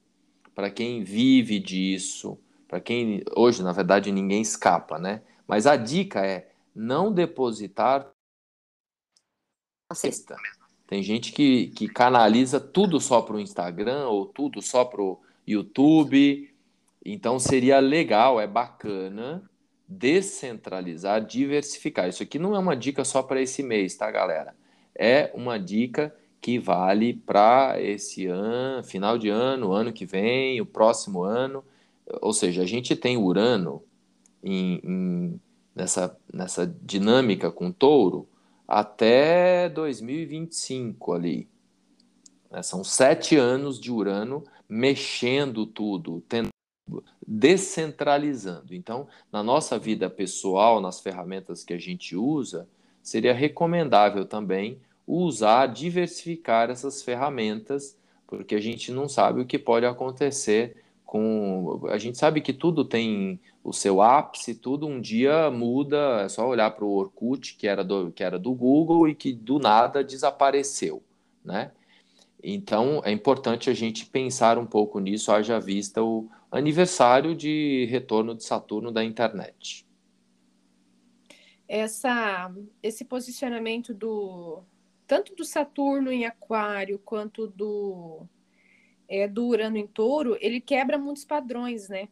Speaker 1: para quem vive disso, para quem. Hoje, na verdade, ninguém escapa, né? Mas a dica é não depositar.
Speaker 3: Cesta.
Speaker 1: Tem gente que, que canaliza tudo só para o Instagram ou tudo só para o YouTube. Então, seria legal, é bacana descentralizar, diversificar. Isso aqui não é uma dica só para esse mês, tá, galera? É uma dica que vale para esse ano, final de ano, ano que vem, o próximo ano. Ou seja, a gente tem Urano em, em, nessa, nessa dinâmica com touro até 2025 ali. Né? São sete anos de Urano mexendo tudo, tentando descentralizando. Então, na nossa vida pessoal, nas ferramentas que a gente usa, seria recomendável também usar, diversificar essas ferramentas, porque a gente não sabe o que pode acontecer com. A gente sabe que tudo tem o seu ápice, tudo um dia muda, é só olhar para o Orkut, que era, do, que era do Google e que do nada desapareceu, né? Então, é importante a gente pensar um pouco nisso, haja vista o, aniversário de retorno de Saturno da internet.
Speaker 2: Essa, esse posicionamento do tanto do Saturno em Aquário quanto do é, do Urano em Touro, ele quebra muitos padrões, né?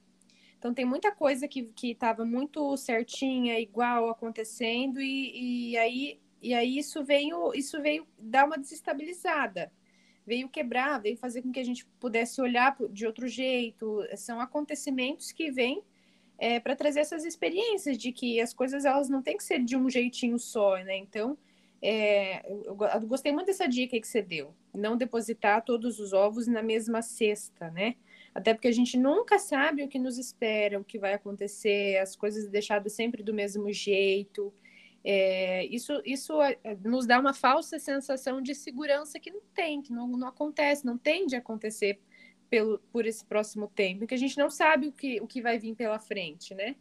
Speaker 2: Então tem muita coisa que estava muito certinha, igual acontecendo e, e aí e aí isso veio isso veio dar uma desestabilizada veio quebrar, veio fazer com que a gente pudesse olhar de outro jeito. São acontecimentos que vêm é, para trazer essas experiências de que as coisas elas não têm que ser de um jeitinho só, né? Então, é, eu, gostei muito dessa dica que você deu, não depositar todos os ovos na mesma cesta, né? Até porque a gente nunca sabe o que nos espera, o que vai acontecer, as coisas deixadas sempre do mesmo jeito. É, isso isso é, nos dá uma falsa sensação de segurança que não tem, que não, não acontece, não tende a acontecer pelo, por esse próximo tempo, que a gente não sabe o que, o que vai vir pela frente, né?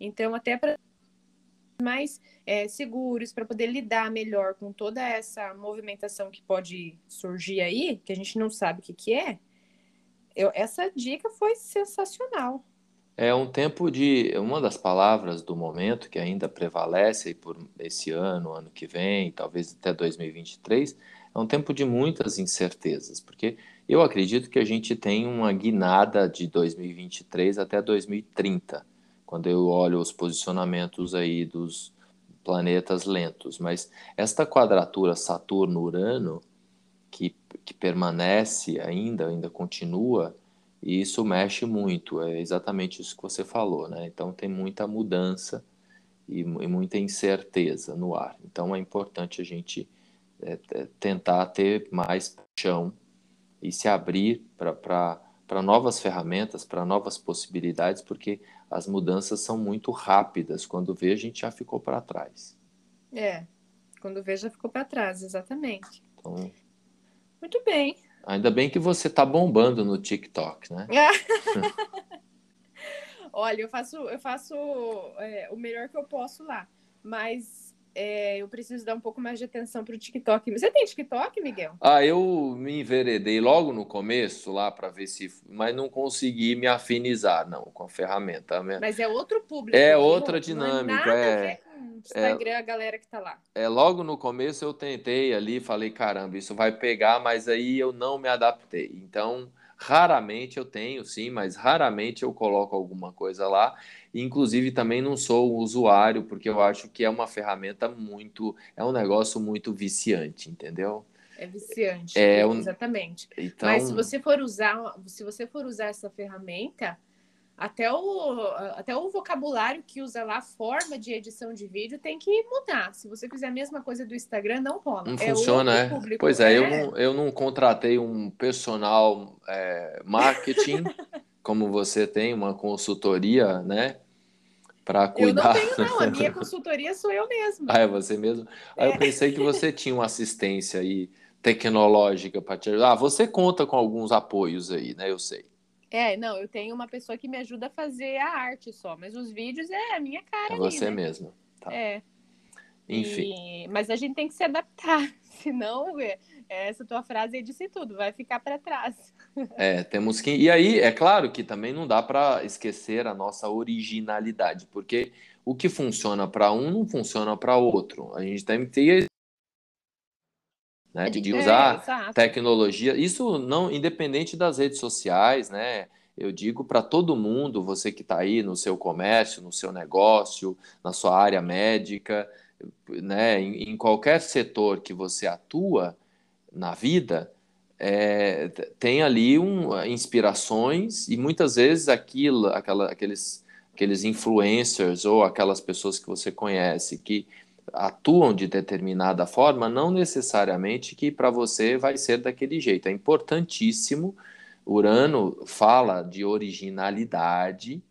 Speaker 2: Então, até para mais é, seguros, para poder lidar melhor com toda essa movimentação que pode surgir aí, que a gente não sabe o que, que é, eu, essa dica foi sensacional.
Speaker 1: É um tempo de. Uma das palavras do momento que ainda prevalece por esse ano, ano que vem, talvez até 2023, é um tempo de muitas incertezas, porque eu acredito que a gente tem uma guinada de 2023 até 2030, quando eu olho os posicionamentos aí dos planetas lentos. Mas esta quadratura Saturno-Urano, que, que permanece ainda, ainda continua, e isso mexe muito, é exatamente isso que você falou, né? Então tem muita mudança e, e muita incerteza no ar. Então é importante a gente é, é, tentar ter mais chão e se abrir para novas ferramentas, para novas possibilidades, porque as mudanças são muito rápidas. Quando vê, a gente já ficou para trás.
Speaker 2: É, quando vê, já ficou para trás, exatamente. Então, muito bem.
Speaker 1: Ainda bem que você está bombando no TikTok, né?
Speaker 2: Olha, eu faço, eu faço é, o melhor que eu posso lá, mas é, eu preciso dar um pouco mais de atenção para o TikTok. Você tem TikTok, Miguel?
Speaker 1: Ah, eu me enveredei logo no começo lá para ver se, mas não consegui me afinizar não com a ferramenta.
Speaker 2: Mas é outro público.
Speaker 1: É outra dinâmica.
Speaker 2: é Instagram, é, a galera que tá lá.
Speaker 1: É, logo no começo eu tentei ali, falei, caramba, isso vai pegar, mas aí eu não me adaptei. Então, raramente eu tenho, sim, mas raramente eu coloco alguma coisa lá. Inclusive, também não sou usuário, porque eu acho que é uma ferramenta muito. É um negócio muito viciante, entendeu?
Speaker 2: É viciante, é um... exatamente. Então... Mas se você for usar, se você for usar essa ferramenta, até o, até o vocabulário que usa lá, forma de edição de vídeo, tem que mudar. Se você fizer a mesma coisa do Instagram, não rola.
Speaker 1: Não é funciona, é? Público. Pois é, é, Eu, não, eu não contratei um personal é, marketing, como você tem, uma consultoria, né? Para cuidar.
Speaker 2: Eu não tenho, não. A minha consultoria sou eu mesmo.
Speaker 1: Ah, é você mesmo? Aí eu é. pensei que você tinha uma assistência aí tecnológica para te ajudar. Ah, você conta com alguns apoios aí, né? Eu sei.
Speaker 2: É, não, eu tenho uma pessoa que me ajuda a fazer a arte só, mas os vídeos é a minha cara.
Speaker 1: É você
Speaker 2: ali,
Speaker 1: né? mesmo. Tá.
Speaker 2: É. Enfim. E... Mas a gente tem que se adaptar, senão é, essa tua frase aí disse tudo, vai ficar para trás.
Speaker 1: É, temos que. E aí, é claro que também não dá para esquecer a nossa originalidade, porque o que funciona para um não funciona para outro. A gente tem que ter né, de, de usar é, tecnologia. Isso não independente das redes sociais, né? Eu digo para todo mundo, você que está aí no seu comércio, no seu negócio, na sua área médica, né, em, em qualquer setor que você atua na vida, é, tem ali um, inspirações e muitas vezes aquilo, aquela, aqueles, aqueles influencers ou aquelas pessoas que você conhece que atuam de determinada forma, não necessariamente que para você vai ser daquele jeito. É importantíssimo. Urano fala de originalidade.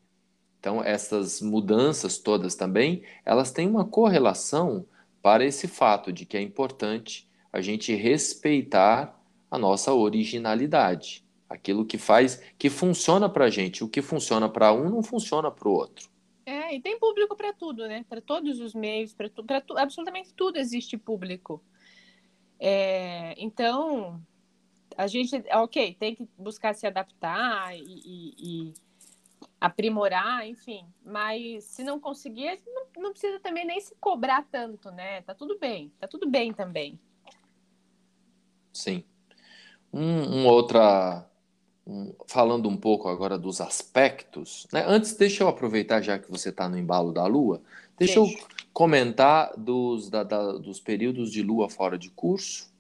Speaker 1: Então, essas mudanças todas também, elas têm uma correlação para esse fato de que é importante a gente respeitar a nossa originalidade. Aquilo que faz, que funciona para a gente. O que funciona para um não funciona para o outro.
Speaker 2: É, e tem público para tudo, né? Para todos os meios, para tu, tu, absolutamente tudo existe público. É, então, a gente, ok, tem que buscar se adaptar e, e, e aprimorar, enfim. Mas se não conseguir, não, não, precisa também nem se cobrar tanto, né? Tá tudo bem, tá tudo bem também.
Speaker 1: Sim. Um, um outra falando um pouco agora dos aspectos, né? Antes, deixa eu aproveitar, já que você está no embalo da Lua, deixa eu comentar dos, da, da, dos períodos de Lua fora de curso.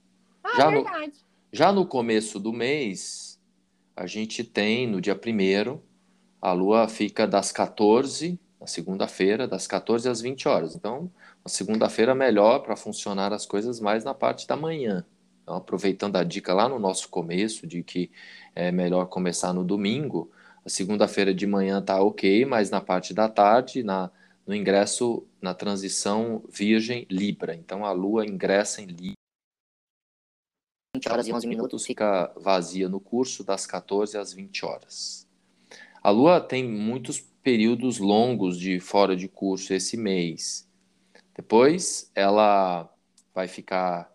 Speaker 2: Ah, já verdade. No,
Speaker 1: já no começo do mês, a gente tem, no dia primeiro, a Lua fica das 14, na segunda-feira, das 14 às 20 horas. Então, a segunda-feira melhor para funcionar as coisas mais na parte da manhã. Então, aproveitando a dica lá no nosso começo de que é melhor começar no domingo, a segunda-feira de manhã tá ok, mas na parte da tarde, na, no ingresso, na transição Virgem Libra. Então a Lua ingressa em Libra.
Speaker 3: 20 horas e 11 minutos.
Speaker 1: Fica vazia no curso das 14 às 20 horas. A Lua tem muitos períodos longos de fora de curso esse mês. Depois ela vai ficar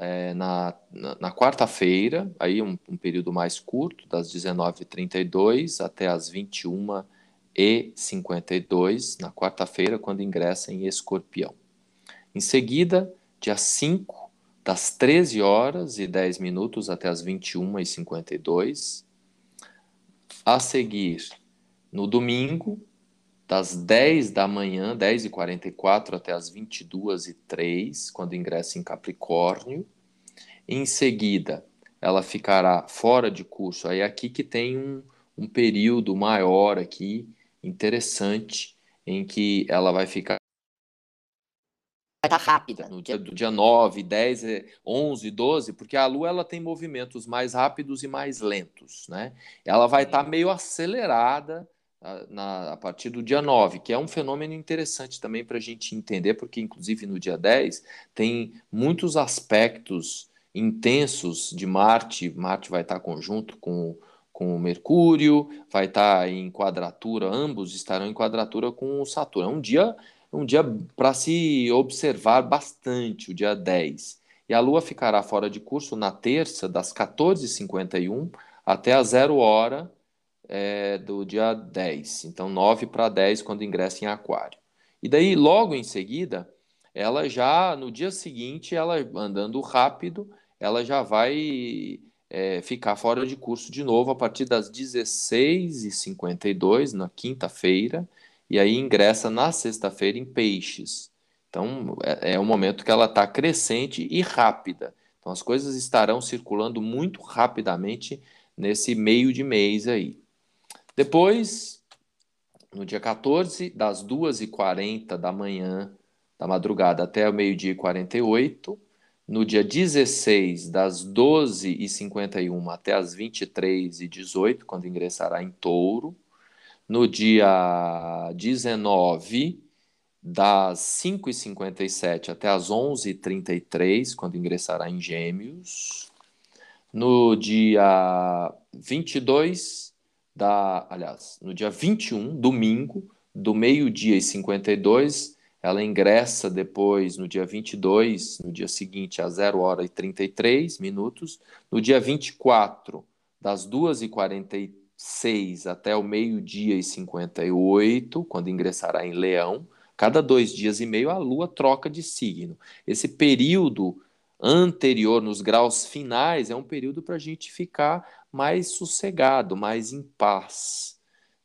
Speaker 1: é, na, na, na quarta-feira, aí um, um, período mais curto, das 19h32 até as 21h52, na quarta-feira, quando ingressa em Escorpião. Em seguida, dia 5, das 13 horas e 10 minutos até as 21h52. A seguir, no domingo, das 10 da manhã, 10 e 44 até as 22 e 3, quando ingressa em Capricórnio. Em seguida, ela ficará fora de curso. Aí é aqui que tem um, um período maior aqui, interessante, em que ela vai ficar
Speaker 3: vai estar rápida.
Speaker 1: No dia, do dia 9, 10, 11, 12, porque a Lua ela tem movimentos mais rápidos e mais lentos, né? Ela vai estar meio acelerada na, a partir do dia 9, que é um fenômeno interessante também para a gente entender, porque inclusive no dia 10 tem muitos aspectos intensos de Marte, Marte vai estar conjunto com, com o Mercúrio, vai estar em quadratura, ambos estarão em quadratura com o Saturno. É um dia, um dia para se observar bastante, o dia 10. E a Lua ficará fora de curso na terça, das 14h51 até a zero hora é, do dia 10. Então, 9 para 10 quando ingressa em Aquário. E daí, logo em seguida, ela já, no dia seguinte, ela andando rápido, ela já vai é, ficar fora de curso de novo a partir das 16h52, na quinta-feira, e aí ingressa na sexta-feira em Peixes. Então, é, é um momento que ela está crescente e rápida. Então, as coisas estarão circulando muito rapidamente nesse meio de mês aí. Depois, no dia 14, das 2h40 da manhã, da madrugada até o meio-dia e 48. No dia 16, das 12h51 até as 23h18, quando ingressará em touro. No dia 19, das 5h57 até as 11h33, quando ingressará em gêmeos. No dia 22, da, aliás, no dia 21, domingo, do meio-dia e 52, ela ingressa depois no dia 22, no dia seguinte, às 0 hora e 33 minutos. No dia 24, das 2 e 46 até o meio-dia e 58, quando ingressará em Leão. Cada dois dias e meio a Lua troca de signo. Esse período anterior, nos graus finais, é um período para a gente ficar mais sossegado, mais em paz.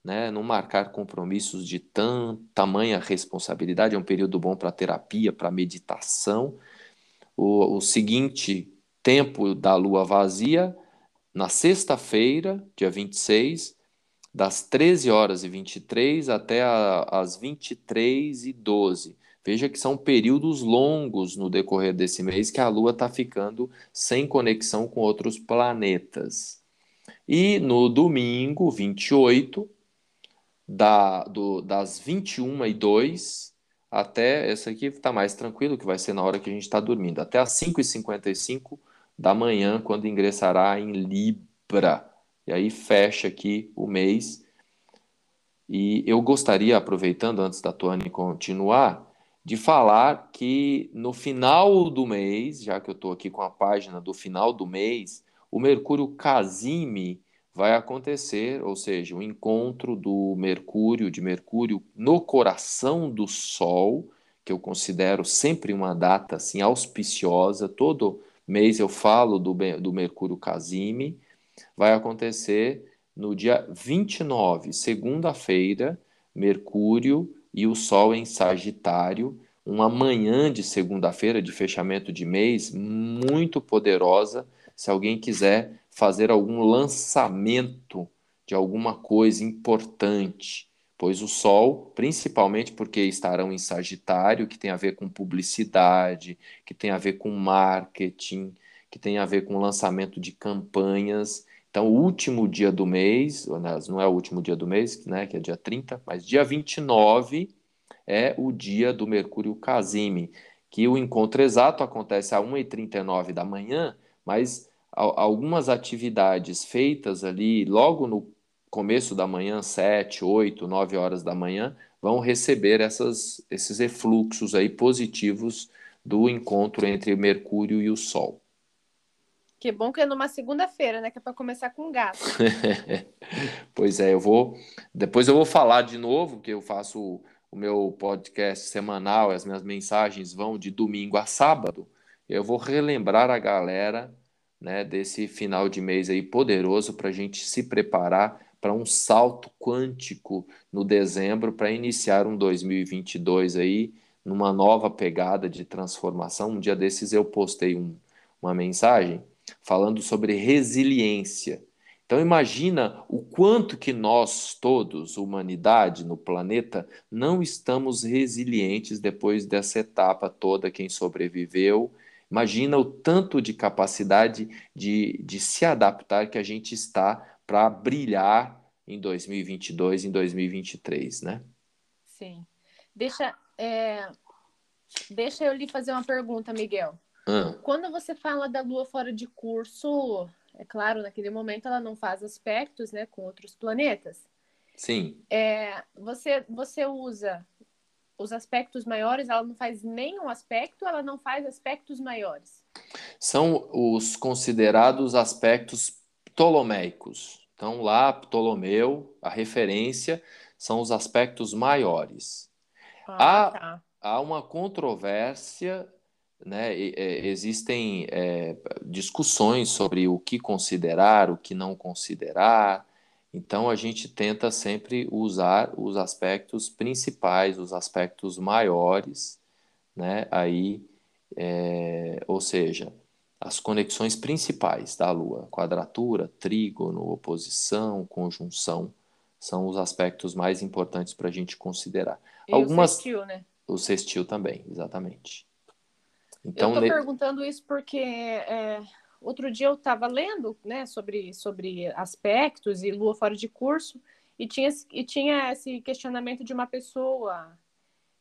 Speaker 1: Né? Não marcar compromissos de tam, tamanha responsabilidade. É um período bom para terapia, para meditação. O, o seguinte tempo da lua vazia, na sexta-feira, dia 26, das 13 horas e 23 até a, as 23 e 12. Veja que são períodos longos no decorrer desse mês que a Lua está ficando sem conexão com outros planetas. E no domingo, 28, da, do, das 21 e 2 até, essa aqui está mais tranquilo, que vai ser na hora que a gente está dormindo, até as 5h55 da manhã, quando ingressará em Libra. E aí fecha aqui o mês. E eu gostaria, aproveitando antes da Tony continuar, de falar que no final do mês, já que eu estou aqui com a página do final do mês, o Mercúrio Casime vai acontecer, ou seja, o encontro do Mercúrio, de Mercúrio no coração do Sol, que eu considero sempre uma data assim auspiciosa, todo mês eu falo do, do Mercúrio Casime, vai acontecer no dia 29, segunda-feira, Mercúrio e o Sol em Sagitário, uma manhã de segunda-feira, de fechamento de mês, muito poderosa, se alguém quiser fazer algum lançamento de alguma coisa importante, pois o Sol, principalmente porque estarão em Sagitário, que tem a ver com publicidade, que tem a ver com marketing, que tem a ver com lançamento de campanhas. Então, o último dia do mês, não é o último dia do mês, né, que é dia 30, mas dia 29 é o dia do Mercúrio Casime, que o encontro exato acontece a 1h39 da manhã, mas algumas atividades feitas ali logo no começo da manhã, 7, 8, 9 horas da manhã, vão receber essas, esses refluxos aí positivos do encontro entre Mercúrio e o Sol.
Speaker 2: Que bom que é numa segunda-feira, né? Que é para começar com gato.
Speaker 1: pois é, eu vou. Depois eu vou falar de novo, que eu faço o meu podcast semanal, as minhas mensagens vão de domingo a sábado. Eu vou relembrar a galera né, desse final de mês aí poderoso para a gente se preparar para um salto quântico no dezembro para iniciar um 2022 aí numa nova pegada de transformação. Um dia desses eu postei um, uma mensagem falando sobre resiliência. Então imagina o quanto que nós todos, humanidade no planeta, não estamos resilientes depois dessa etapa toda, quem sobreviveu. Imagina o tanto de capacidade de, de se adaptar que a gente está para brilhar em 2022, em 2023, né?
Speaker 2: Sim. Deixa, é... Deixa eu lhe fazer uma pergunta, Miguel.
Speaker 1: Ah.
Speaker 2: Quando você fala da Lua fora de curso, é claro, naquele momento ela não faz aspectos, né, com outros planetas.
Speaker 1: Sim.
Speaker 2: É, você, você usa os aspectos maiores, ela não faz nenhum aspecto, ela não faz aspectos maiores.
Speaker 1: São os considerados aspectos ptolomeicos. Então, lá, Ptolomeu, a referência, são os aspectos maiores.
Speaker 2: Ah,
Speaker 1: há,
Speaker 2: tá.
Speaker 1: há uma controvérsia né, existem é, discussões sobre o que considerar, o que não considerar. Então a gente tenta sempre usar os aspectos principais, os aspectos maiores, né? Aí, é, ou seja, as conexões principais da Lua, quadratura, trígono, oposição, conjunção, são os aspectos mais importantes para a gente considerar.
Speaker 2: E
Speaker 1: Algumas,
Speaker 2: o sextil, né?
Speaker 1: O sextil também, exatamente.
Speaker 2: Então, eu estou ne... perguntando isso porque é, outro dia eu estava lendo né, sobre, sobre aspectos e lua fora de curso e tinha, e tinha esse questionamento de uma pessoa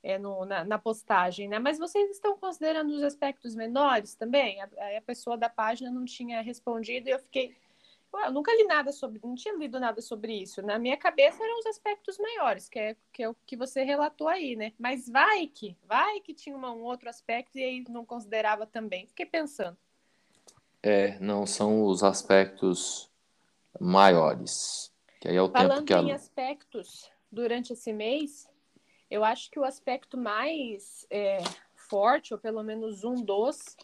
Speaker 2: é, no, na, na, postagem, né? Mas vocês estão considerando os aspectos menores também? A, a pessoa da página não tinha respondido e eu fiquei eu nunca li nada sobre, não tinha lido nada sobre isso. Na minha cabeça eram os aspectos maiores, que é, que é o que você relatou aí, né? Mas vai que, vai que tinha uma, um outro aspecto e aí não considerava também. Fiquei pensando.
Speaker 1: É, não são os aspectos maiores. Que aí é o
Speaker 2: Falando
Speaker 1: tempo que a...
Speaker 2: em aspectos durante esse mês, eu acho que o aspecto mais é, forte, ou pelo menos um dos,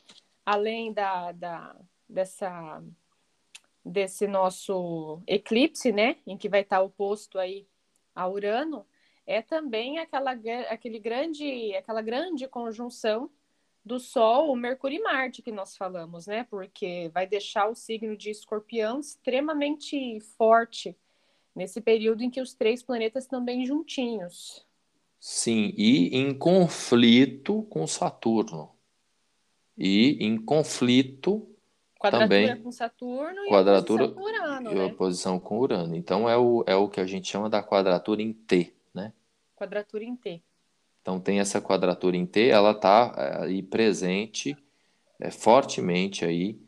Speaker 2: além da, da dessa desse nosso eclipse, né, em que vai estar oposto aí a Urano, é também aquela, aquele grande, aquela grande conjunção do Sol, o Mercúrio e Marte que nós falamos, né? Porque vai deixar o signo de Escorpião extremamente forte nesse período em que os três planetas estão bem juntinhos.
Speaker 1: Sim, e em conflito com Saturno. E em conflito
Speaker 2: Quadratura
Speaker 1: também,
Speaker 2: com Saturno
Speaker 1: quadratura,
Speaker 2: e oposição com Urano,
Speaker 1: e
Speaker 2: né?
Speaker 1: oposição com Urano. Então é o, é o que a gente chama da quadratura em T, né?
Speaker 2: Quadratura em T.
Speaker 1: Então tem essa quadratura em T, ela está é, aí presente é, fortemente aí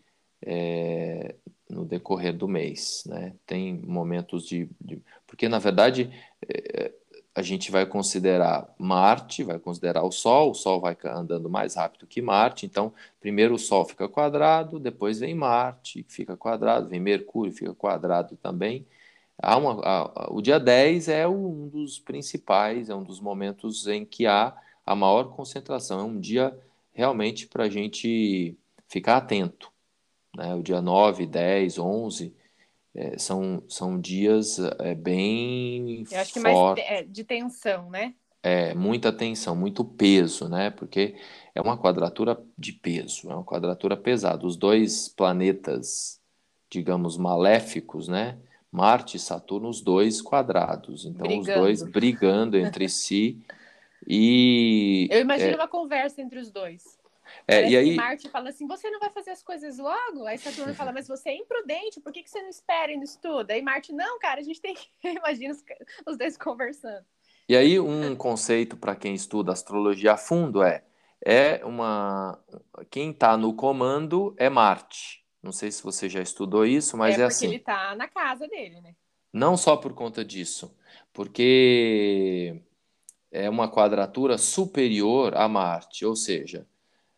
Speaker 1: é, no decorrer do mês, né? Tem momentos de, de porque na verdade é, a gente vai considerar Marte, vai considerar o Sol, o Sol vai andando mais rápido que Marte, então primeiro o Sol fica quadrado, depois vem Marte, fica quadrado, vem Mercúrio, fica quadrado também. Há uma, a, o dia 10 é um dos principais, é um dos momentos em que há a maior concentração, é um dia realmente para a gente ficar atento. Né? O dia 9, 10, 11 é, são, são dias é, bem
Speaker 2: Eu acho que mais é, de tensão, né?
Speaker 1: É, muita tensão, muito peso, né? Porque é uma quadratura de peso, é uma quadratura pesada. Os dois planetas, digamos, maléficos, né? Marte e Saturno, os dois quadrados. Então, brigando. os dois brigando entre si. E.
Speaker 2: Eu imagino é... uma conversa entre os dois.
Speaker 1: É, e aí...
Speaker 2: Marte fala assim: você não vai fazer as coisas logo? Aí Saturno fala: mas você é imprudente, por que, que você não espera e não estuda? Aí Marte: não, cara, a gente tem que. Imagina os, os dois conversando.
Speaker 1: E aí, um conceito para quem estuda astrologia a fundo é: é uma. Quem está no comando é Marte. Não sei se você já estudou isso, mas é,
Speaker 2: é
Speaker 1: assim.
Speaker 2: ele está na casa dele, né?
Speaker 1: Não só por conta disso, porque é uma quadratura superior a Marte, ou seja,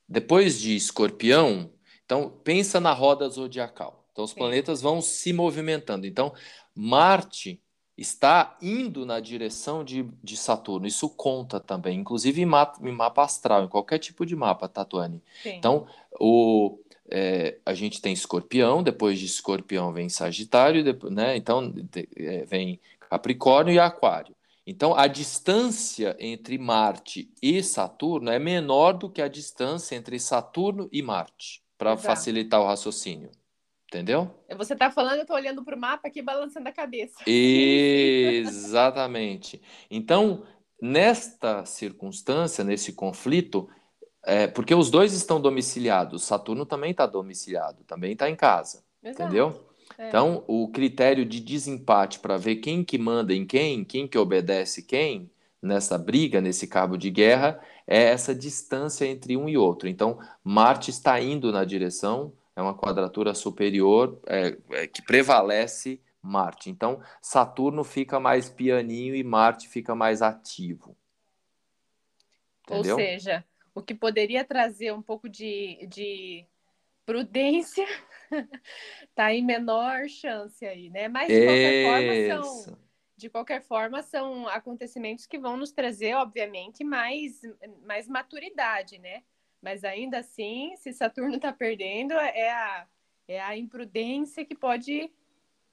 Speaker 1: depois de Escorpião, Então, pensa na roda zodiacal. Então, os
Speaker 2: Sim.
Speaker 1: planetas vão se movimentando. Então, Marte está indo na direção de, de Saturno. Isso conta também, inclusive em mapa, em mapa astral, em qualquer tipo de mapa, Tatuane.
Speaker 2: Sim.
Speaker 1: Então, o, é, a gente tem escorpião, depois de escorpião vem Sagitário, depois, né? Então é, vem Capricórnio e Aquário. Então, a distância entre Marte e Saturno é menor do que a distância entre Saturno e Marte, para facilitar o raciocínio. Entendeu?
Speaker 2: Você tá falando, eu tô olhando pro mapa aqui, balançando a cabeça.
Speaker 1: Exatamente. Então, nesta circunstância, nesse conflito, é, porque os dois estão domiciliados, Saturno também está domiciliado, também está em casa,
Speaker 2: Exato.
Speaker 1: entendeu?
Speaker 2: É.
Speaker 1: Então, o critério de desempate para ver quem que manda em quem, quem que obedece quem nessa briga, nesse cabo de guerra, é essa distância entre um e outro. Então, Marte está indo na direção, é uma quadratura superior é, é, que prevalece Marte. Então, Saturno fica mais pianinho e Marte fica mais ativo. Entendeu?
Speaker 2: Ou seja, o que poderia trazer um pouco de, de prudência tá em menor chance aí, né? Mas de qualquer forma são
Speaker 1: Isso.
Speaker 2: de qualquer forma são acontecimentos que vão nos trazer, obviamente, mais, mais maturidade, né? Mas ainda assim, se Saturno tá perdendo, é a, é a imprudência que pode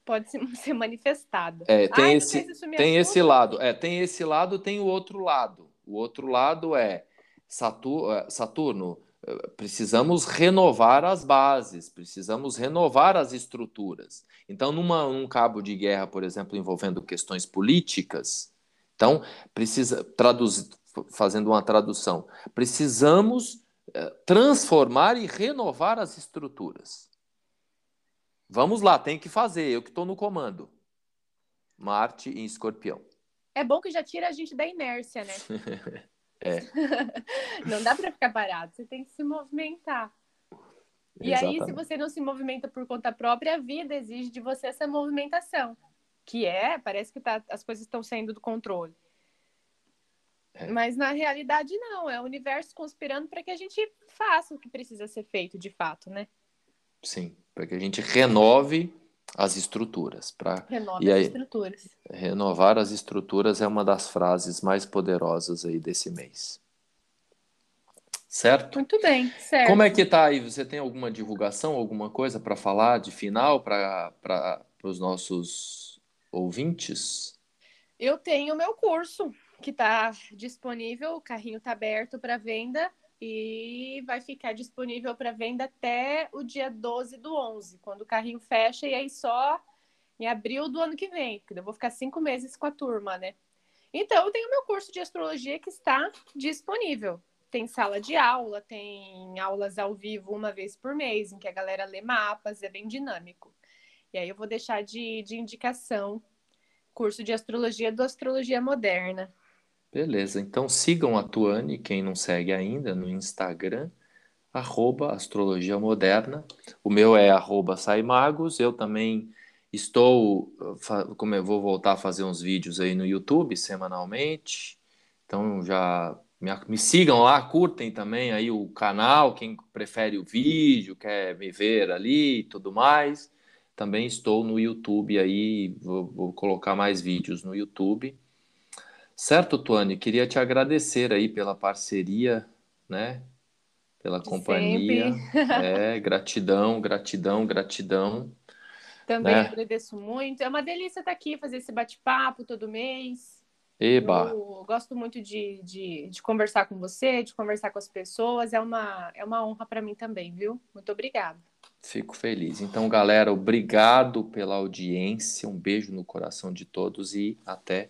Speaker 2: pode se- ser manifestada.
Speaker 1: É, tem
Speaker 2: Ai,
Speaker 1: esse,
Speaker 2: isso
Speaker 1: tem esse
Speaker 2: assusta.
Speaker 1: lado. É, tem esse lado, tem o outro lado. O outro lado é Saturno, eh, precisamos renovar as bases, precisamos renovar as estruturas. Então, numa, num cabo de guerra, por exemplo, envolvendo questões políticas, então precisa traduzir, fazendo uma tradução, precisamos eh, transformar e renovar as estruturas. Vamos lá, tem que fazer, eu que estou no comando. Marte em escorpião.
Speaker 2: É bom que já tira a gente da inércia, né?
Speaker 1: É.
Speaker 2: não dá para ficar parado, você tem que se movimentar. E aí, se
Speaker 1: Exatamente.
Speaker 2: você não se movimenta por conta própria, a vida exige de você essa movimentação. Que é, parece que tá, as coisas estão saindo do controle.
Speaker 1: É.
Speaker 2: Mas na realidade, não. É o universo conspirando para que a gente faça o que precisa ser feito de fato, né?
Speaker 1: Sim, para que a gente renove as estruturas. Para
Speaker 2: Renove
Speaker 1: E
Speaker 2: as
Speaker 1: aí?
Speaker 2: estruturas.
Speaker 1: renovar as estruturas é uma das frases mais poderosas aí desse mês. Certo?
Speaker 2: Muito bem, certo.
Speaker 1: Como é que tá aí? Você tem alguma divulgação, alguma coisa para falar de final para os nossos ouvintes?
Speaker 2: Eu tenho o meu curso que está disponível, o carrinho está aberto para venda e vai ficar disponível para venda até o dia 12 do 11, quando o carrinho fecha e aí só em abril do ano que vem, porque eu vou ficar cinco meses com a turma, né? Então, eu tenho meu curso de astrologia que está disponível. Tem sala de aula, tem aulas ao vivo uma vez por mês, em que a galera lê mapas, é bem dinâmico. E aí eu vou deixar de, de indicação curso de astrologia do Astrologia Moderna.
Speaker 1: Beleza, então sigam a Tuane, quem não segue ainda, no Instagram, arroba Astrologia Moderna. O meu é arroba Saimagos. Eu também estou, fa- como eu vou voltar a fazer uns vídeos aí no YouTube semanalmente. Então já me, me sigam lá, curtem também aí o canal, quem prefere o vídeo, quer me ver ali e tudo mais. Também estou no YouTube aí, vou, vou colocar mais vídeos no YouTube. Certo, Tuane? Queria te agradecer aí pela parceria, né? Pela
Speaker 2: De
Speaker 1: companhia. É, gratidão, gratidão, gratidão.
Speaker 2: Também
Speaker 1: Né?
Speaker 2: agradeço muito. É uma delícia estar aqui, fazer esse bate-papo todo mês.
Speaker 1: Eba,
Speaker 2: Eu gosto muito de, de, de conversar com você, de conversar com as pessoas. É uma, é uma honra para mim também, viu? Muito obrigada.
Speaker 1: fico feliz. Então, galera, obrigado pela audiência. Um beijo no coração de todos e até